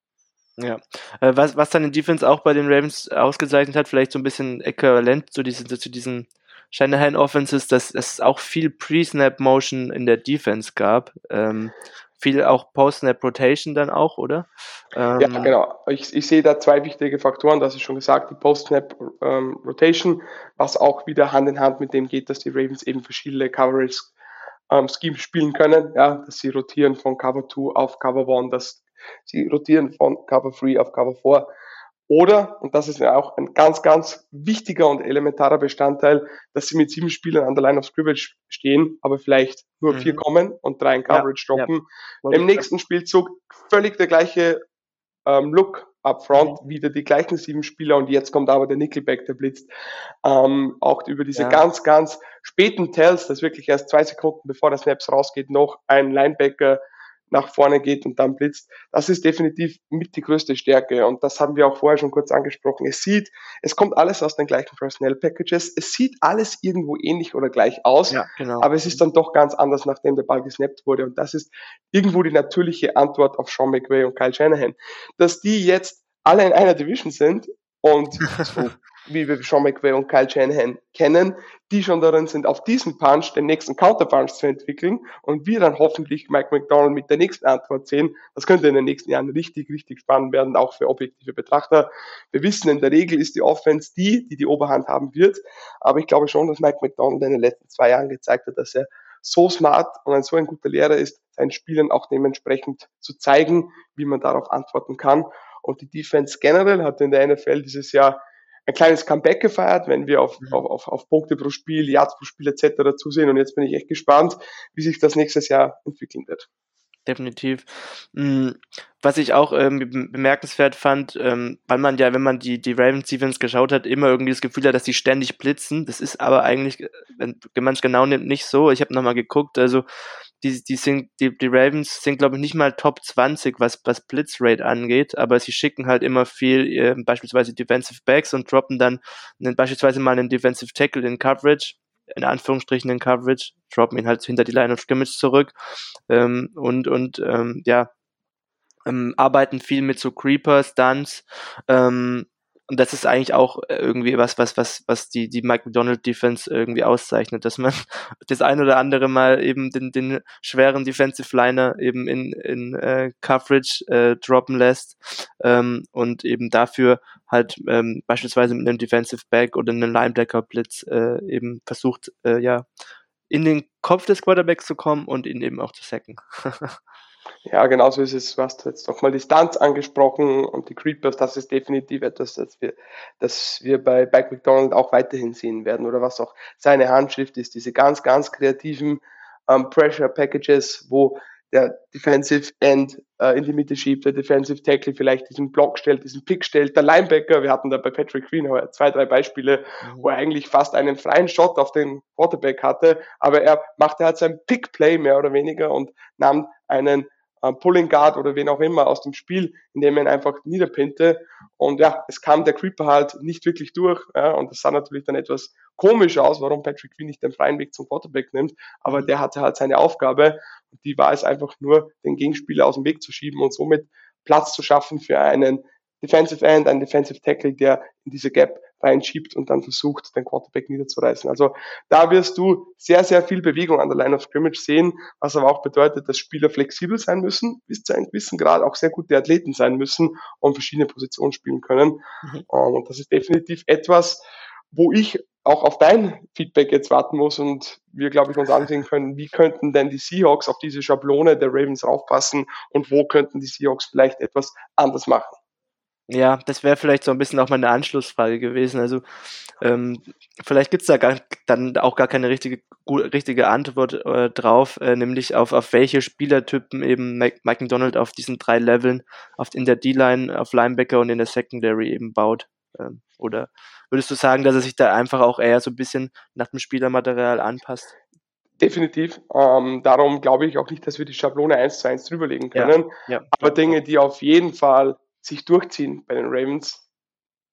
Ja, äh, was, was dann in Defense auch bei den Ravens ausgezeichnet hat, vielleicht so ein bisschen äquivalent zu diesen, zu diesen Shanahan Offenses, dass es auch viel Pre-Snap-Motion in der Defense gab. Ähm, viel auch Post-Snap-Rotation dann auch, oder? Ähm, ja, genau. Ich, ich sehe da zwei wichtige Faktoren, das ist schon gesagt, die Post-Snap-Rotation, ähm, was auch wieder Hand in Hand mit dem geht, dass die Ravens eben verschiedene Coverage ähm, Schemes spielen können, ja, dass sie rotieren von Cover 2 auf Cover 1, dass sie rotieren von Cover 3 auf Cover 4. Oder, und das ist ja auch ein ganz, ganz wichtiger und elementarer Bestandteil, dass sie mit sieben Spielern an der Line of Scrimmage stehen, aber vielleicht nur mhm. vier kommen und drei in Coverage ja, droppen. Ja. Im nächsten Spielzug völlig der gleiche ähm, Look up front, mhm. wieder die gleichen sieben Spieler und jetzt kommt aber der Nickelback, der blitzt. Ähm, auch über diese ja. ganz, ganz späten Tells, das wirklich erst zwei Sekunden bevor der Snaps rausgeht, noch ein Linebacker nach vorne geht und dann blitzt. Das ist definitiv mit die größte Stärke und das haben wir auch vorher schon kurz angesprochen. Es sieht, es kommt alles aus den gleichen Personnel Packages. Es sieht alles irgendwo ähnlich oder gleich aus, ja, genau. aber es ist dann doch ganz anders, nachdem der Ball gesnappt wurde und das ist irgendwo die natürliche Antwort auf Sean McVay und Kyle Shanahan. Dass die jetzt alle in einer Division sind und so wie wir Sean McVay und Kyle Shanahan kennen, die schon darin sind, auf diesen Punch den nächsten Counterpunch zu entwickeln und wir dann hoffentlich Mike McDonald mit der nächsten Antwort sehen. Das könnte in den nächsten Jahren richtig, richtig spannend werden, auch für objektive Betrachter. Wir wissen, in der Regel ist die Offense die, die die Oberhand haben wird, aber ich glaube schon, dass Mike McDonald in den letzten zwei Jahren gezeigt hat, dass er so smart und ein so ein guter Lehrer ist, seinen Spielern auch dementsprechend zu zeigen, wie man darauf antworten kann. Und die Defense generell hat in der NFL dieses Jahr ein kleines Comeback gefeiert, wenn wir auf, mhm. auf, auf, auf Punkte pro Spiel, Yards pro Spiel etc. zusehen. Und jetzt bin ich echt gespannt, wie sich das nächstes Jahr entwickeln wird. Definitiv. Hm, was ich auch ähm, bemerkenswert fand, ähm, weil man ja, wenn man die, die Ravens Defense geschaut hat, immer irgendwie das Gefühl hat, dass die ständig blitzen. Das ist aber eigentlich, wenn man es genau nimmt, nicht so. Ich habe nochmal geguckt, also die, die, sind, die, die Ravens sind, glaube ich, nicht mal Top 20, was, was Blitzrate angeht, aber sie schicken halt immer viel, äh, beispielsweise Defensive Backs und droppen dann einen, beispielsweise mal einen Defensive Tackle in Coverage, in Anführungsstrichen in Coverage, droppen ihn halt hinter die Line of Scrimmage zurück ähm, und, und ähm, ja, ähm, arbeiten viel mit so Creeper, Stunts, ähm, und das ist eigentlich auch äh, irgendwie was, was, was, was die, die Mike McDonald Defense irgendwie auszeichnet, dass man das ein oder andere Mal eben den, den schweren Defensive Liner eben in, in äh, Coverage äh, droppen lässt ähm, und eben dafür halt ähm, beispielsweise mit einem Defensive Back oder einem Linebacker Blitz äh, eben versucht, äh, ja, in den Kopf des Quarterbacks zu kommen und ihn eben auch zu sacken. Ja, genauso ist es. Du hast jetzt nochmal Distanz angesprochen und die Creepers, das ist definitiv etwas, das wir, das wir bei Bike McDonald auch weiterhin sehen werden oder was auch seine Handschrift ist. Diese ganz, ganz kreativen ähm, Pressure Packages, wo der Defensive End äh, in die Mitte schiebt, der Defensive Tackle vielleicht diesen Block stellt, diesen Pick stellt, der Linebacker, wir hatten da bei Patrick Queen zwei, drei Beispiele, wo er eigentlich fast einen freien Shot auf den Quarterback hatte, aber er machte halt sein Pick-Play mehr oder weniger und nahm einen äh, Pulling Guard oder wen auch immer aus dem Spiel, indem er ihn einfach niederpinte. Und ja, es kam der Creeper halt nicht wirklich durch. Ja, und das sah natürlich dann etwas komisch aus, warum Patrick Queen nicht den freien Weg zum Quarterback nimmt. Aber der hatte halt seine Aufgabe. Und die war es einfach nur, den Gegenspieler aus dem Weg zu schieben und somit Platz zu schaffen für einen Defensive End, einen Defensive Tackle, der in diese Gap reinschiebt und dann versucht, den Quarterback niederzureißen. Also da wirst du sehr, sehr viel Bewegung an der Line of Scrimmage sehen, was aber auch bedeutet, dass Spieler flexibel sein müssen, bis zu einem gewissen Grad auch sehr gute Athleten sein müssen und verschiedene Positionen spielen können. Mhm. Ähm, und das ist definitiv etwas, wo ich auch auf dein Feedback jetzt warten muss und wir, glaube ich, uns ansehen können, wie könnten denn die Seahawks auf diese Schablone der Ravens raufpassen und wo könnten die Seahawks vielleicht etwas anders machen. Ja, das wäre vielleicht so ein bisschen auch meine Anschlussfrage gewesen. Also ähm, vielleicht gibt's da gar, dann auch gar keine richtige, richtige Antwort äh, drauf, äh, nämlich auf, auf welche Spielertypen eben Mike, Mike McDonald auf diesen drei Leveln, auf, in der D-Line, auf Linebacker und in der Secondary eben baut. Ähm, oder würdest du sagen, dass er sich da einfach auch eher so ein bisschen nach dem Spielermaterial anpasst? Definitiv. Ähm, darum glaube ich auch nicht, dass wir die Schablone eins zu eins drüberlegen können. Ja, ja. Aber Dinge, die auf jeden Fall sich durchziehen bei den Ravens.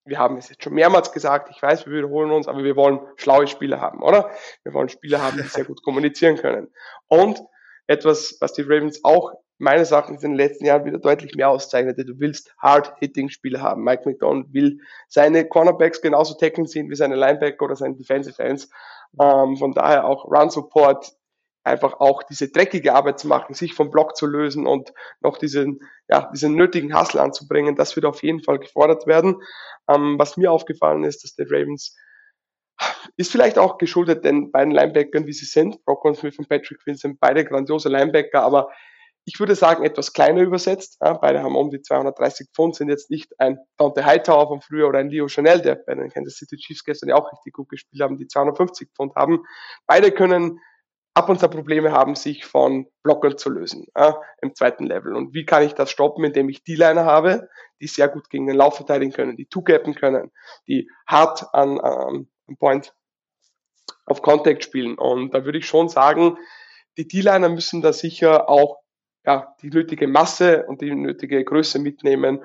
Wir haben es jetzt schon mehrmals gesagt, ich weiß, wir wiederholen uns, aber wir wollen schlaue Spieler haben, oder? Wir wollen Spieler haben, die sehr gut kommunizieren können. Und etwas, was die Ravens auch meines Erachtens in den letzten Jahren wieder deutlich mehr auszeichnete. Du willst Hard-Hitting-Spieler haben. Mike McDonald will seine Cornerbacks genauso tackeln sehen wie seine Linebacker oder seine Defensive Ends. Ähm, von daher auch Run-Support, einfach auch diese dreckige Arbeit zu machen, sich vom Block zu lösen und noch diesen, ja, diesen nötigen Hustle anzubringen, das wird auf jeden Fall gefordert werden. Ähm, was mir aufgefallen ist, dass die Ravens ist vielleicht auch geschuldet den beiden Linebackern, wie sie sind. Rockwell Smith und Patrick Quinn sind beide grandiose Linebacker, aber ich würde sagen, etwas kleiner übersetzt. Beide haben um die 230 Pfund, sind jetzt nicht ein Dante Hightower von früher oder ein Leo Chanel, der bei den Kansas City Chiefs gestern ja auch richtig gut gespielt haben, die 250 Pfund haben. Beide können ab und zu Probleme haben, sich von Blockern zu lösen im zweiten Level. Und wie kann ich das stoppen, indem ich D-Liner habe, die sehr gut gegen den Lauf verteidigen können, die two-gappen können, die hart an, an Point auf Contact spielen. Und da würde ich schon sagen, die D-Liner müssen da sicher auch ja, die nötige Masse und die nötige Größe mitnehmen,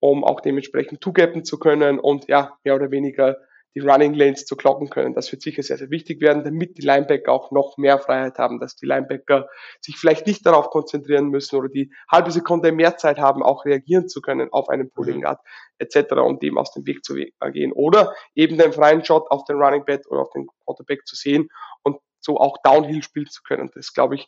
um auch dementsprechend zugappen zu können und ja, mehr oder weniger die Running Lanes zu kloppen können. Das wird sicher sehr, sehr wichtig werden, damit die Linebacker auch noch mehr Freiheit haben, dass die Linebacker sich vielleicht nicht darauf konzentrieren müssen oder die halbe Sekunde mehr Zeit haben, auch reagieren zu können auf einen Pulling Guard etc., um dem aus dem Weg zu gehen. Oder eben den freien Shot auf den Running Back oder auf den Quarterback zu sehen und so auch Downhill spielen zu können. Das glaube ich,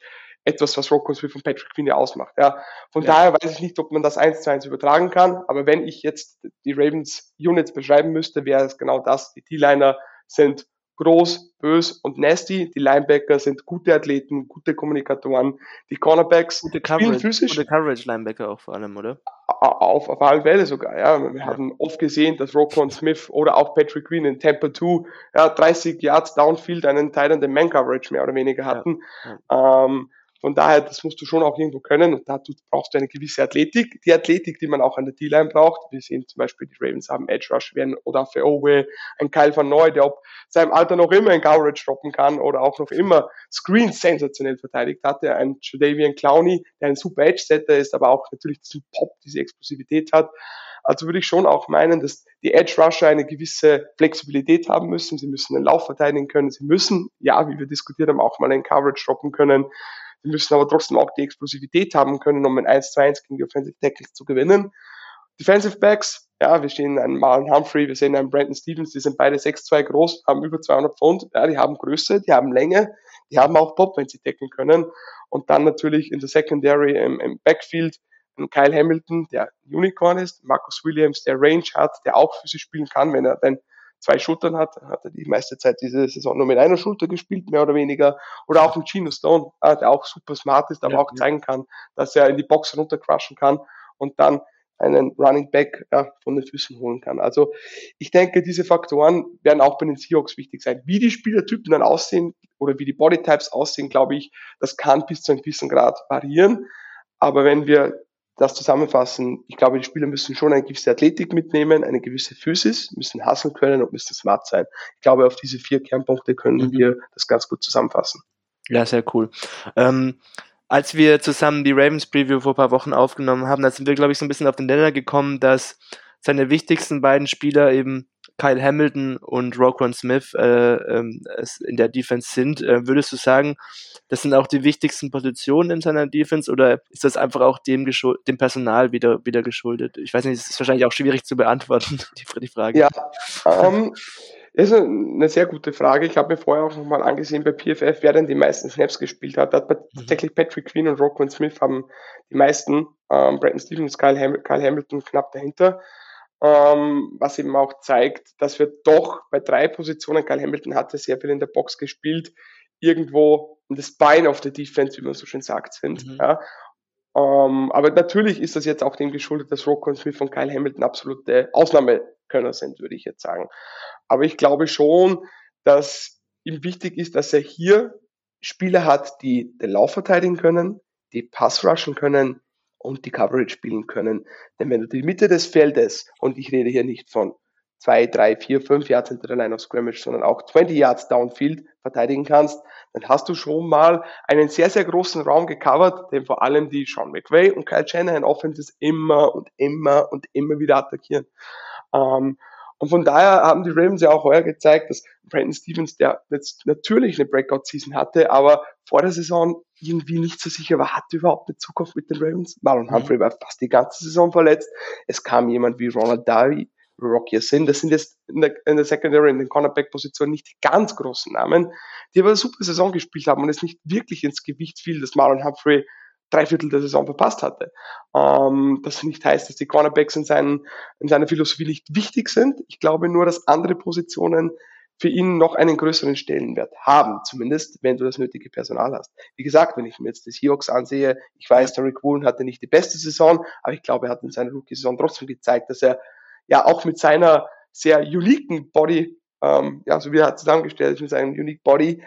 etwas, was Rocco Smith und Patrick Quinn ja ausmacht. Ja. Von ja. daher weiß ich nicht, ob man das eins zu eins übertragen kann, aber wenn ich jetzt die Ravens Units beschreiben müsste, wäre es genau das. Die D-Liner sind groß, bös und nasty. Die Linebacker sind gute Athleten, gute Kommunikatoren. Die Cornerbacks gute Coverage, physisch. Gute Coverage Linebacker auch vor allem, oder? Auf, auf alle Fälle sogar, ja. Wir ja. haben oft gesehen, dass Rocco Smith oder auch Patrick Green in Tampa 2 ja, 30 Yards Downfield einen Teil an den Man Coverage mehr oder weniger hatten. Ja. Ähm, von daher, das musst du schon auch irgendwo können und dazu brauchst du eine gewisse Athletik. Die Athletik, die man auch an der D-Line braucht. Wir sehen zum Beispiel, die Ravens haben Edge Rush werden oder für Owe ein Kyle van Neu, der ob seinem Alter noch immer ein Coverage droppen kann oder auch noch immer Screens sensationell verteidigt hatte. Ein Jadavian Clowney, der ein super Edge-Setter ist, aber auch natürlich diesen Pop, diese Explosivität hat. Also würde ich schon auch meinen, dass die Edge Rusher eine gewisse Flexibilität haben müssen. Sie müssen den Lauf verteidigen können. Sie müssen, ja, wie wir diskutiert haben, auch mal einen Coverage droppen können. Sie müssen aber trotzdem auch die Explosivität haben können, um ein 1 zu 1 gegen die Offensive Tackles zu gewinnen. Defensive Backs, ja, wir sehen einen Marlon Humphrey, wir sehen einen Brandon Stevens, die sind beide 6'2 groß, haben über 200 Pfund, ja, die haben Größe, die haben Länge, die haben auch Pop, wenn sie decken können. Und dann natürlich in der Secondary im, im Backfield ein Kyle Hamilton, der Unicorn ist, Marcus Williams, der Range hat, der auch für sie spielen kann, wenn er denn zwei Schultern hat, hat er die meiste Zeit diese Saison nur mit einer Schulter gespielt, mehr oder weniger. Oder auch ein Gino Stone, äh, der auch super smart ist, aber ja, auch zeigen kann, dass er in die Box runtercrushen kann und dann einen Running Back ja, von den Füßen holen kann. Also ich denke, diese Faktoren werden auch bei den Seahawks wichtig sein. Wie die Spielertypen dann aussehen oder wie die Bodytypes aussehen, glaube ich, das kann bis zu einem gewissen Grad variieren. Aber wenn wir das zusammenfassen, ich glaube, die Spieler müssen schon eine gewisse Athletik mitnehmen, eine gewisse Physis, müssen hasseln können und müssen smart sein. Ich glaube, auf diese vier Kernpunkte können mhm. wir das ganz gut zusammenfassen. Ja, sehr cool. Ähm, als wir zusammen die Ravens Preview vor ein paar Wochen aufgenommen haben, da sind wir, glaube ich, so ein bisschen auf den Nenner gekommen, dass seine wichtigsten beiden Spieler eben Kyle Hamilton und Roquan Smith äh, ähm, in der Defense sind. Äh, würdest du sagen, das sind auch die wichtigsten Positionen in seiner Defense oder ist das einfach auch dem, dem Personal wieder, wieder geschuldet? Ich weiß nicht, es ist wahrscheinlich auch schwierig zu beantworten, die, die Frage. Ja, ähm, ist eine sehr gute Frage. Ich habe mir vorher auch nochmal angesehen bei PFF, wer denn die meisten Snaps gespielt hat. hat mhm. tatsächlich Patrick Queen und Roquan Smith haben die meisten. Ähm, Brandon Stevens, Kyle, Ham Kyle Hamilton knapp dahinter ähm, was eben auch zeigt, dass wir doch bei drei Positionen, Kyle Hamilton hatte sehr viel in der Box gespielt, irgendwo das Bein auf der Defense, wie man so schön sagt, sind. Mhm. Ja. Ähm, aber natürlich ist das jetzt auch dem geschuldet, dass Rocco Smith und Kyle Hamilton absolute Ausnahmekönner sind, würde ich jetzt sagen. Aber ich glaube schon, dass ihm wichtig ist, dass er hier Spieler hat, die den Lauf verteidigen können, die Pass rushen können, und die Coverage spielen können. Denn wenn du die Mitte des Feldes, und ich rede hier nicht von zwei, drei, vier, fünf Yards hinter der Line of Scrimmage, sondern auch 20 Yards downfield verteidigen kannst, dann hast du schon mal einen sehr, sehr großen Raum gecovert, den vor allem die Sean McVay und Kyle Shanahan Offenses immer und immer und immer wieder attackieren. Ähm, und von daher haben die Ravens ja auch heuer gezeigt, dass Brandon Stevens, der jetzt natürlich eine Breakout-Season hatte, aber vor der Saison irgendwie nicht so sicher war, hatte überhaupt eine Zukunft mit den Ravens. Marlon mhm. Humphrey war fast die ganze Saison verletzt. Es kam jemand wie Ronald Darby, Rocky sind. Das sind jetzt in der, in der Secondary, in den Cornerback-Positionen nicht die ganz großen Namen, die aber eine super Saison gespielt haben und es nicht wirklich ins Gewicht fiel, dass Marlon Humphrey drei Viertel der Saison verpasst hatte. Ähm, das nicht heißt, dass die Cornerbacks in, seinen, in seiner Philosophie nicht wichtig sind. Ich glaube nur, dass andere Positionen für ihn noch einen größeren Stellenwert haben, zumindest wenn du das nötige Personal hast. Wie gesagt, wenn ich mir jetzt die Seahawks ansehe, ich weiß, der Rick Woolen hatte nicht die beste Saison, aber ich glaube, er hat in seiner Rookie-Saison trotzdem gezeigt, dass er ja auch mit seiner sehr uniken Body, ähm, ja, so wie er zusammengestellt ist, mit seinem unique Body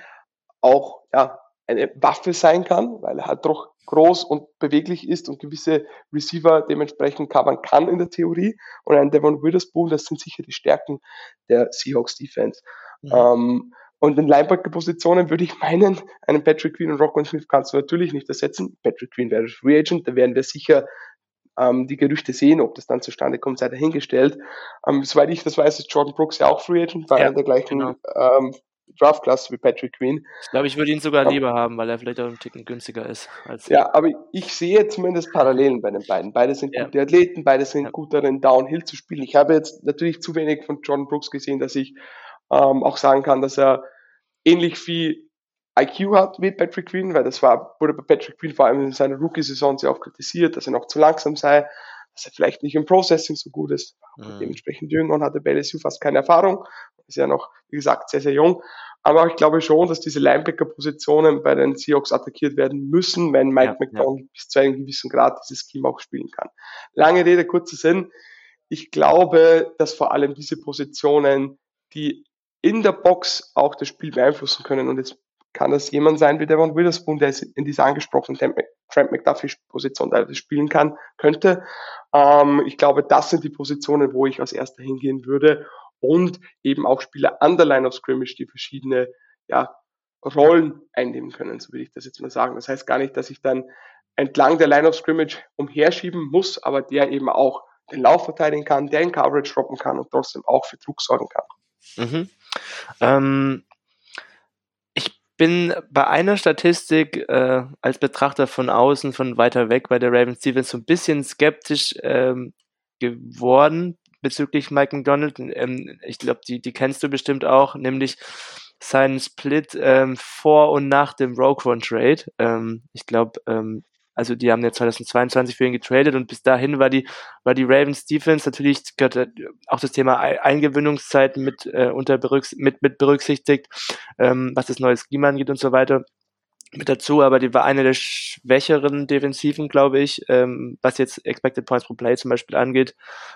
auch ja, eine Waffe sein kann, weil er halt doch groß und beweglich ist und gewisse Receiver dementsprechend covern kann in der Theorie. Und ein Devon Witherspoon, das sind sicher die Stärken der Seahawks Defense. Mhm. Ähm, und in Linebacker-Positionen würde ich meinen, einen Patrick Queen und Rockwell Smith kannst du natürlich nicht ersetzen. Patrick Queen wäre Free Agent, da werden wir sicher ähm, die Gerüchte sehen, ob das dann zustande kommt, sei dahingestellt. Ähm, soweit ich das weiß, ist Jordan Brooks ja auch Free Agent, weil ja, er in der gleichen genau. ähm, Draftklasse wie Patrick Queen. Ich glaube, ich würde ihn sogar lieber haben, weil er vielleicht auch ein Ticken günstiger ist. ja, aber ich sehe zumindest Parallelen bei den beiden. Beide sind ja. gute Athleten, beide sind ja. gut darin, Downhill zu spielen. Ich habe jetzt natürlich zu wenig von Jordan Brooks gesehen, dass ich ähm, auch sagen kann, dass er ähnlich viel IQ hat wie Patrick Queen, weil das war, wurde bei Patrick Queen vor allem in seiner Rookie-Saison sehr oft kritisiert, dass er noch zu langsam sei, dass er vielleicht nicht im Processing so gut ist. Mhm. Dementsprechend jünger und hatte bei LSU fast keine Erfahrung. Ist ja noch, wie gesagt, sehr, sehr jung. Aber ich glaube schon, dass diese Linebacker-Positionen bei den Seahawks attackiert werden müssen, wenn Mike ja, McDonald ja. bis zu einem gewissen Grad dieses Scheme auch spielen kann. Lange Rede, kurzer Sinn. Ich glaube, dass vor allem diese Positionen, die in der Box auch das Spiel beeinflussen können. Und jetzt kann das jemand sein wie Devon Witherspoon, der in dieser angesprochenen Trent McDuffie-Position spielen kann, könnte. Ähm, ich glaube, das sind die Positionen, wo ich als erster hingehen würde. Und eben auch Spieler an der Line of Scrimmage, die verschiedene ja, Rollen einnehmen können, so will ich das jetzt mal sagen. Das heißt gar nicht, dass ich dann entlang der Line of Scrimmage umherschieben muss, aber der eben auch den Lauf verteidigen kann, der in Coverage droppen kann und trotzdem auch für Druck sorgen kann. Mhm. Ähm, ich bin bei einer Statistik äh, als Betrachter von außen, von weiter weg bei der Ravens Stevens so ein bisschen skeptisch ähm, geworden bezüglich Mike McDonald. Ähm, ich glaube, die, die kennst du bestimmt auch, nämlich seinen Split ähm, vor und nach dem Rogue One Trade. Ähm, ich glaube, ähm, also die haben ja 2022 für ihn getradet und bis dahin war die, war die Ravens Defense natürlich gehört auch das Thema Eingewöhnungszeit mit, äh, unter berücks mit, mit berücksichtigt, ähm, was das neue Schema angeht und so weiter mit dazu, aber die war eine der schwächeren Defensiven, glaube ich, ähm, was jetzt Expected Points per Play zum Beispiel angeht,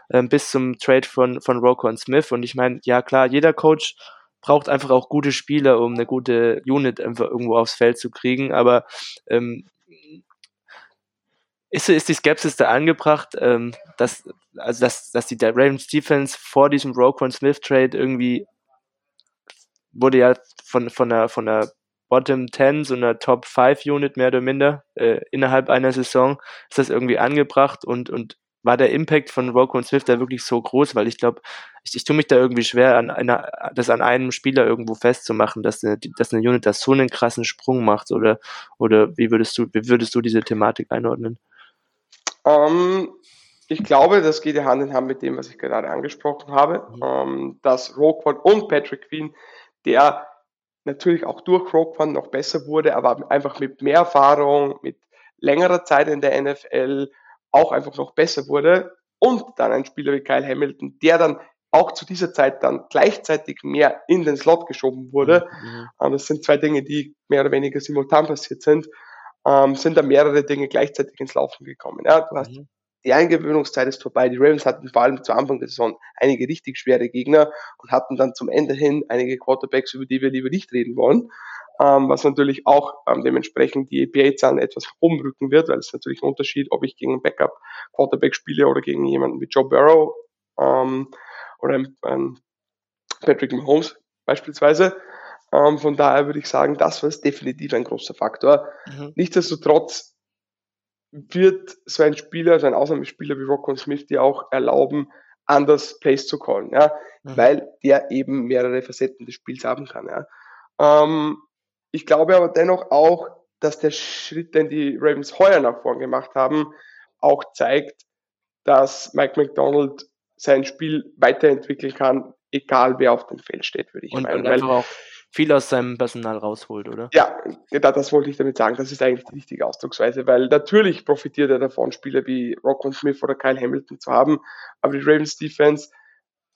ähm, bis zum Trade von, von Rocco und Smith. Und ich meine, ja klar, jeder Coach braucht einfach auch gute Spieler, um eine gute Unit einfach irgendwo aufs Feld zu kriegen, aber ähm, ist, ist die Skepsis da angebracht, ähm, dass, also dass, dass die Ravens Defense vor diesem Roquan Smith Trade irgendwie wurde ja von, von der, von der Bottom 10, so einer Top 5 Unit mehr oder minder, äh, innerhalb einer Saison, ist das irgendwie angebracht und, und war der Impact von Rocco und Swift da wirklich so groß, weil ich glaube, ich, ich tue mich da irgendwie schwer, an einer, das an einem Spieler irgendwo festzumachen, dass eine, dass eine Unit da so einen krassen Sprung macht oder, oder wie würdest du, wie würdest du diese Thematik einordnen? Ähm, ich glaube, das geht ja Hand in Hand mit dem, was ich gerade angesprochen habe, mhm. ähm, dass Roquan und Patrick Queen, der natürlich auch durch Roquan noch besser wurde, aber einfach mit mehr Erfahrung, mit längerer Zeit in der NFL auch einfach noch besser wurde. Und dann ein Spieler wie Kyle Hamilton, der dann auch zu dieser Zeit dann gleichzeitig mehr in den Slot geschoben wurde. Mhm. Und das sind zwei Dinge, die mehr oder weniger simultan passiert sind ähm, sind da mehrere Dinge gleichzeitig ins Laufen gekommen. Ja, du hast mhm. Die Eingewöhnungszeit ist vorbei. Die Ravens hatten vor allem zu Anfang der Saison einige richtig schwere Gegner und hatten dann zum Ende hin einige Quarterbacks, über die wir lieber nicht reden wollen. Ähm, was natürlich auch ähm, dementsprechend die EPA-Zahlen etwas rumrücken wird, weil es natürlich ein Unterschied, ob ich gegen einen Backup-Quarterback spiele oder gegen jemanden wie Joe Burrow. Ähm, oder ein Patrick Mahomes beispielsweise. Ähm, von daher würde ich sagen, das war definitiv ein großer Faktor. Mhm. Nichtsdestotrotz wird so ein Spieler, so ein Ausnahmespieler wie Rocco Smith dir auch erlauben, anders Plays zu callen, ja, mhm. weil der eben mehrere Facetten des Spiels haben kann, ja. Ähm, ich glaube aber dennoch auch, dass der Schritt, den die Ravens heuer nach vorn gemacht haben, auch zeigt, dass Mike McDonald sein Spiel weiterentwickeln kann, egal wer auf dem Feld steht, würde ich und, meinen. Und einfach auch viel aus seinem Personal rausholt, oder? Ja, das wollte ich damit sagen. Das ist eigentlich die richtige Ausdrucksweise, weil natürlich profitiert er davon, Spieler wie Rockon Smith oder Kyle Hamilton zu haben, aber die Ravens Defense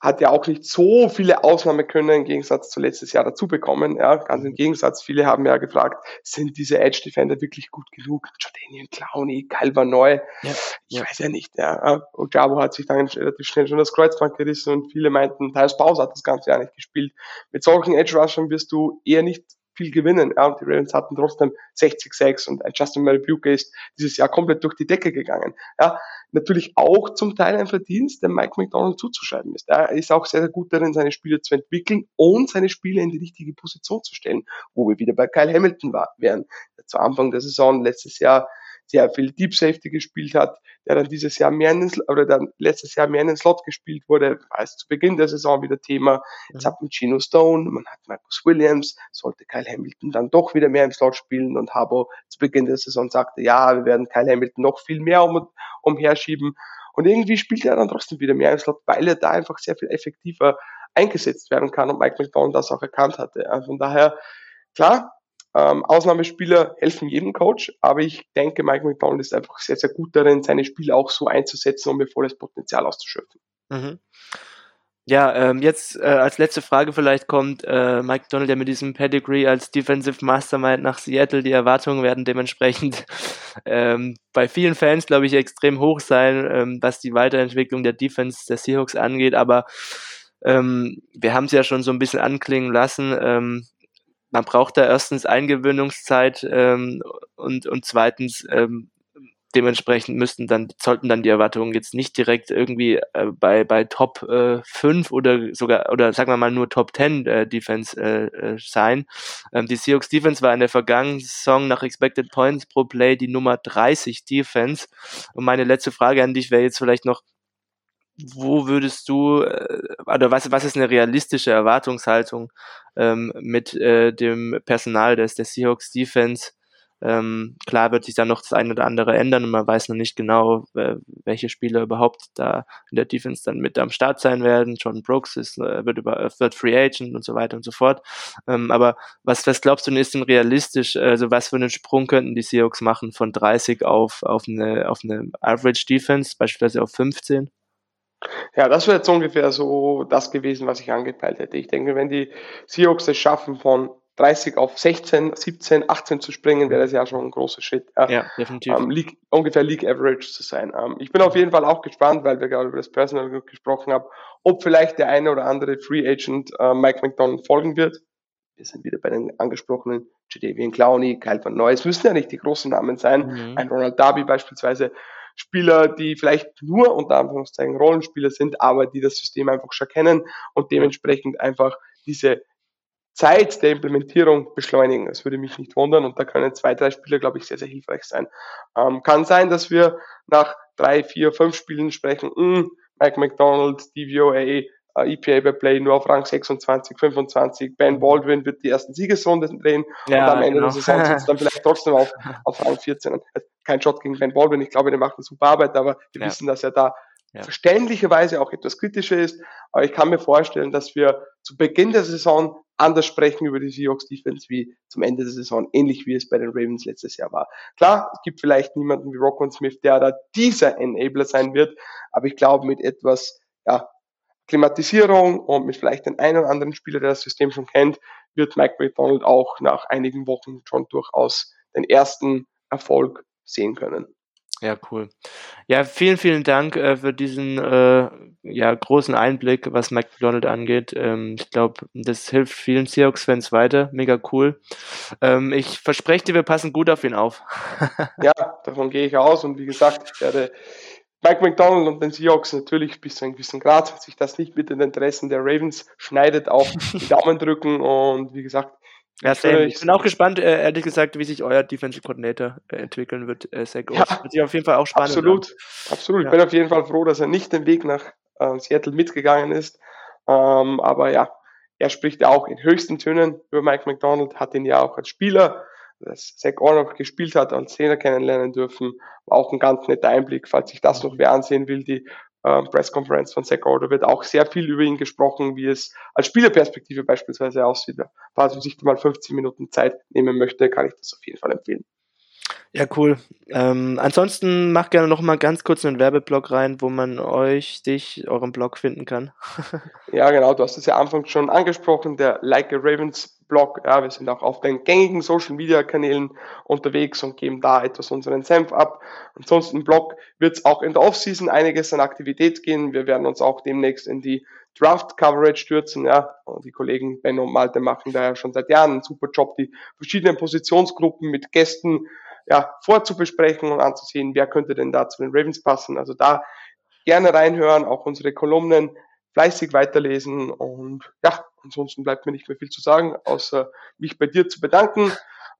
hat ja auch nicht so viele Ausnahmekönner im Gegensatz zu letztes Jahr dazu bekommen. Ja, ganz im Gegensatz, viele haben ja gefragt, sind diese Edge Defender wirklich gut genug? Jordanian Clowney, Calvin Neu, ja, ich weiß ja nicht. Ja. Und Jabo hat sich dann relativ schnell schon das Kreuzband gerissen und viele meinten, Thais Bowser hat das ganze Jahr nicht gespielt. Mit solchen Edge Rushern wirst du eher nicht viel gewinnen. Ja, und die Ravens hatten trotzdem 60-6 und ein Justin Maribuke ist dieses Jahr komplett durch die Decke gegangen. Ja, natürlich auch zum Teil ein Verdienst, der Mike McDonald zuzuschreiben ist. Er ist auch sehr, sehr gut darin, seine Spiele zu entwickeln und seine Spiele in die richtige Position zu stellen, wo wir wieder bei Kyle Hamilton war, wären. Zu Anfang der Saison letztes Jahr sehr viel Deep Safety gespielt hat, der dann dieses Jahr mehr in den, oder dann letztes Jahr mehr in den Slot gespielt wurde, war es zu Beginn der Saison wieder Thema. Jetzt hat man Gino Stone, man hat Marcus Williams, sollte Kyle Hamilton dann doch wieder mehr im Slot spielen und Harbo zu Beginn der Saison sagte, ja, wir werden Kyle Hamilton noch viel mehr um, umherschieben. Und irgendwie spielt er dann trotzdem wieder mehr im Slot, weil er da einfach sehr viel effektiver eingesetzt werden kann und Mike McDonald das auch erkannt hatte. Also von daher, klar, ähm, Ausnahmespieler helfen jedem Coach, aber ich denke, Mike McDonald ist einfach sehr, sehr gut darin, seine Spiele auch so einzusetzen, um ihr volles Potenzial auszuschöpfen. Mhm. Ja, ähm, jetzt äh, als letzte Frage vielleicht kommt äh, Mike Donald ja mit diesem Pedigree als Defensive Mastermind nach Seattle. Die Erwartungen werden dementsprechend ähm, bei vielen Fans, glaube ich, extrem hoch sein, ähm, was die Weiterentwicklung der Defense der Seahawks angeht. Aber ähm, wir haben es ja schon so ein bisschen anklingen lassen. Man braucht da erstens Eingewöhnungszeit ähm, und, und zweitens ähm, dementsprechend müssten dann, sollten dann die Erwartungen jetzt nicht direkt irgendwie äh, bei, bei Top äh, 5 oder sogar, oder sagen wir mal nur Top 10 äh, Defense äh, äh, sein. Ähm, die Seahawks Defense war in der vergangenen Saison nach Expected Points pro Play die Nummer 30 Defense. Und meine letzte Frage an dich wäre jetzt vielleicht noch, wo würdest du, äh, oder was, was ist eine realistische Erwartungshaltung ähm, mit äh, dem Personal des, der Seahawks Defense? Ähm, klar wird sich dann noch das eine oder andere ändern und man weiß noch nicht genau, äh, welche Spieler überhaupt da in der Defense dann mit am Start sein werden. John Brooks ist, äh, wird, über, wird Free Agent und so weiter und so fort. Ähm, aber was, was glaubst du ist denn realistisch? Also was für einen Sprung könnten die Seahawks machen von 30 auf, auf, eine, auf eine Average Defense, beispielsweise auf 15? Ja, das wäre jetzt ungefähr so das gewesen, was ich angepeilt hätte. Ich denke, wenn die Seahawks es schaffen, von 30 auf 16, 17, 18 zu springen, wäre das ja schon ein großer Schritt. Ja, definitiv. Ähm, League, ungefähr League Average zu sein. Ähm, ich bin auf jeden Fall auch gespannt, weil wir gerade über das Personal gesprochen haben, ob vielleicht der eine oder andere Free Agent äh, Mike McDonald folgen wird. Wir sind wieder bei den angesprochenen Jadavian Clowney, Kyle van Neu. Es müssen ja nicht die großen Namen sein. Mhm. Ein Ronald Darby beispielsweise. Spieler, die vielleicht nur unter Anführungszeichen Rollenspieler sind, aber die das System einfach schon kennen und dementsprechend einfach diese Zeit der Implementierung beschleunigen. Das würde mich nicht wundern und da können zwei, drei Spieler, glaube ich, sehr, sehr hilfreich sein. Ähm, kann sein, dass wir nach drei, vier, fünf Spielen sprechen, mh, hm, Mike McDonald, DVOA, äh, EPA bei Play nur auf Rang 26, 25. Ben Baldwin wird die ersten Siegesrunden drehen ja, und am Ende genau. der Saison sitzt dann vielleicht trotzdem auf, auf Rang 14. Kein Shot gegen Ben Baldwin, ich glaube, der macht eine super Arbeit, aber wir ja. wissen, dass er da ja. verständlicherweise auch etwas kritischer ist. Aber ich kann mir vorstellen, dass wir zu Beginn der Saison anders sprechen über die Seahawks Defense wie zum Ende der Saison, ähnlich wie es bei den Ravens letztes Jahr war. Klar, es gibt vielleicht niemanden wie Rockman Smith, der da dieser Enabler sein wird, aber ich glaube, mit etwas ja, Klimatisierung und mit vielleicht den einen oder anderen Spieler, der das System schon kennt, wird Mike McDonald auch nach einigen Wochen schon durchaus den ersten Erfolg sehen können. Ja, cool. Ja, vielen, vielen Dank äh, für diesen äh, ja, großen Einblick, was McDonald angeht. Ähm, ich glaube, das hilft vielen Seahawks-Fans weiter. Mega cool. Ähm, ich verspreche dir, wir passen gut auf ihn auf. ja, davon gehe ich aus. Und wie gesagt, ich werde Mike McDonald und den Seahawks natürlich bis zu einem gewissen Grad sich das nicht mit den Interessen der Ravens schneidet, auch die Daumen drücken und wie gesagt, ja, Sam, ich bin auch gespannt, äh, ehrlich gesagt, wie sich euer Defensive Coordinator äh, entwickeln wird, äh, Zach ja, wird sich auf jeden Fall auch spannend. Absolut, an. absolut. Ja. Ich bin auf jeden Fall froh, dass er nicht den Weg nach äh, Seattle mitgegangen ist. Ähm, aber ja, er spricht ja auch in höchsten Tönen über Mike McDonald, hat ihn ja auch als Spieler dass Zach Ornock gespielt hat, als Trainer kennenlernen dürfen. War auch ein ganz netter Einblick, falls sich das noch wer ansehen will. Die äh, Presskonferenz von Zach Order wird auch sehr viel über ihn gesprochen, wie es als Spielerperspektive beispielsweise aussieht. Falls man sich mal 15 Minuten Zeit nehmen möchte, kann ich das auf jeden Fall empfehlen. Ja, cool. Ähm, ansonsten mach gerne noch mal ganz kurz einen Werbeblock rein, wo man euch, dich, euren Blog finden kann. ja, genau. Du hast es ja anfangs schon angesprochen, der Like a Ravens Blog. Ja, wir sind auch auf den gängigen Social Media Kanälen unterwegs und geben da etwas unseren Senf ab. Ansonsten im Blog wird es auch in der Offseason einiges an Aktivität gehen. Wir werden uns auch demnächst in die Draft Coverage stürzen. Ja, und die Kollegen Benno und Malte machen da ja schon seit Jahren einen super Job, die verschiedenen Positionsgruppen mit Gästen ja, vorzubesprechen und anzusehen, wer könnte denn da zu den Ravens passen. Also da gerne reinhören, auch unsere Kolumnen fleißig weiterlesen und ja, ansonsten bleibt mir nicht mehr viel zu sagen, außer mich bei dir zu bedanken.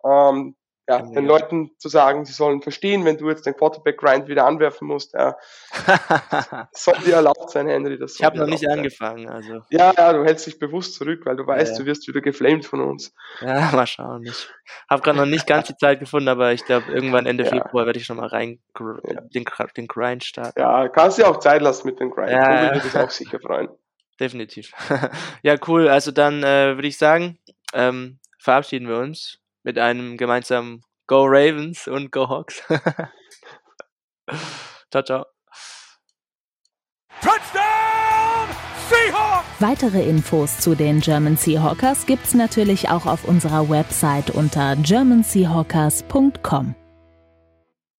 Ähm, ja, ja, den Leuten zu sagen, sie sollen verstehen, wenn du jetzt den Quarterback-Grind wieder anwerfen musst. Ja. soll dir erlaubt sein, Henry. Das ich habe noch nicht sein. angefangen. Also. Ja, ja, du hältst dich bewusst zurück, weil du weißt, ja, du wirst wieder geflamed von uns. Ja, mal schauen. Ich habe gerade noch nicht ganz die Zeit gefunden, aber ich glaube, irgendwann Ende Februar werde ich schon mal rein den, den Grind starten. Ja, kannst dir auch Zeit lassen mit dem Grind. Ja, würde dich auch sicher freuen. Definitiv. ja, cool. Also dann äh, würde ich sagen, ähm, verabschieden wir uns mit einem gemeinsamen Go Ravens und Go Hawks. ciao, ciao. Touchdown Seahawks! Weitere Infos zu den German Seahawkers gibt's natürlich auch auf unserer Website unter germanseahawkers.com.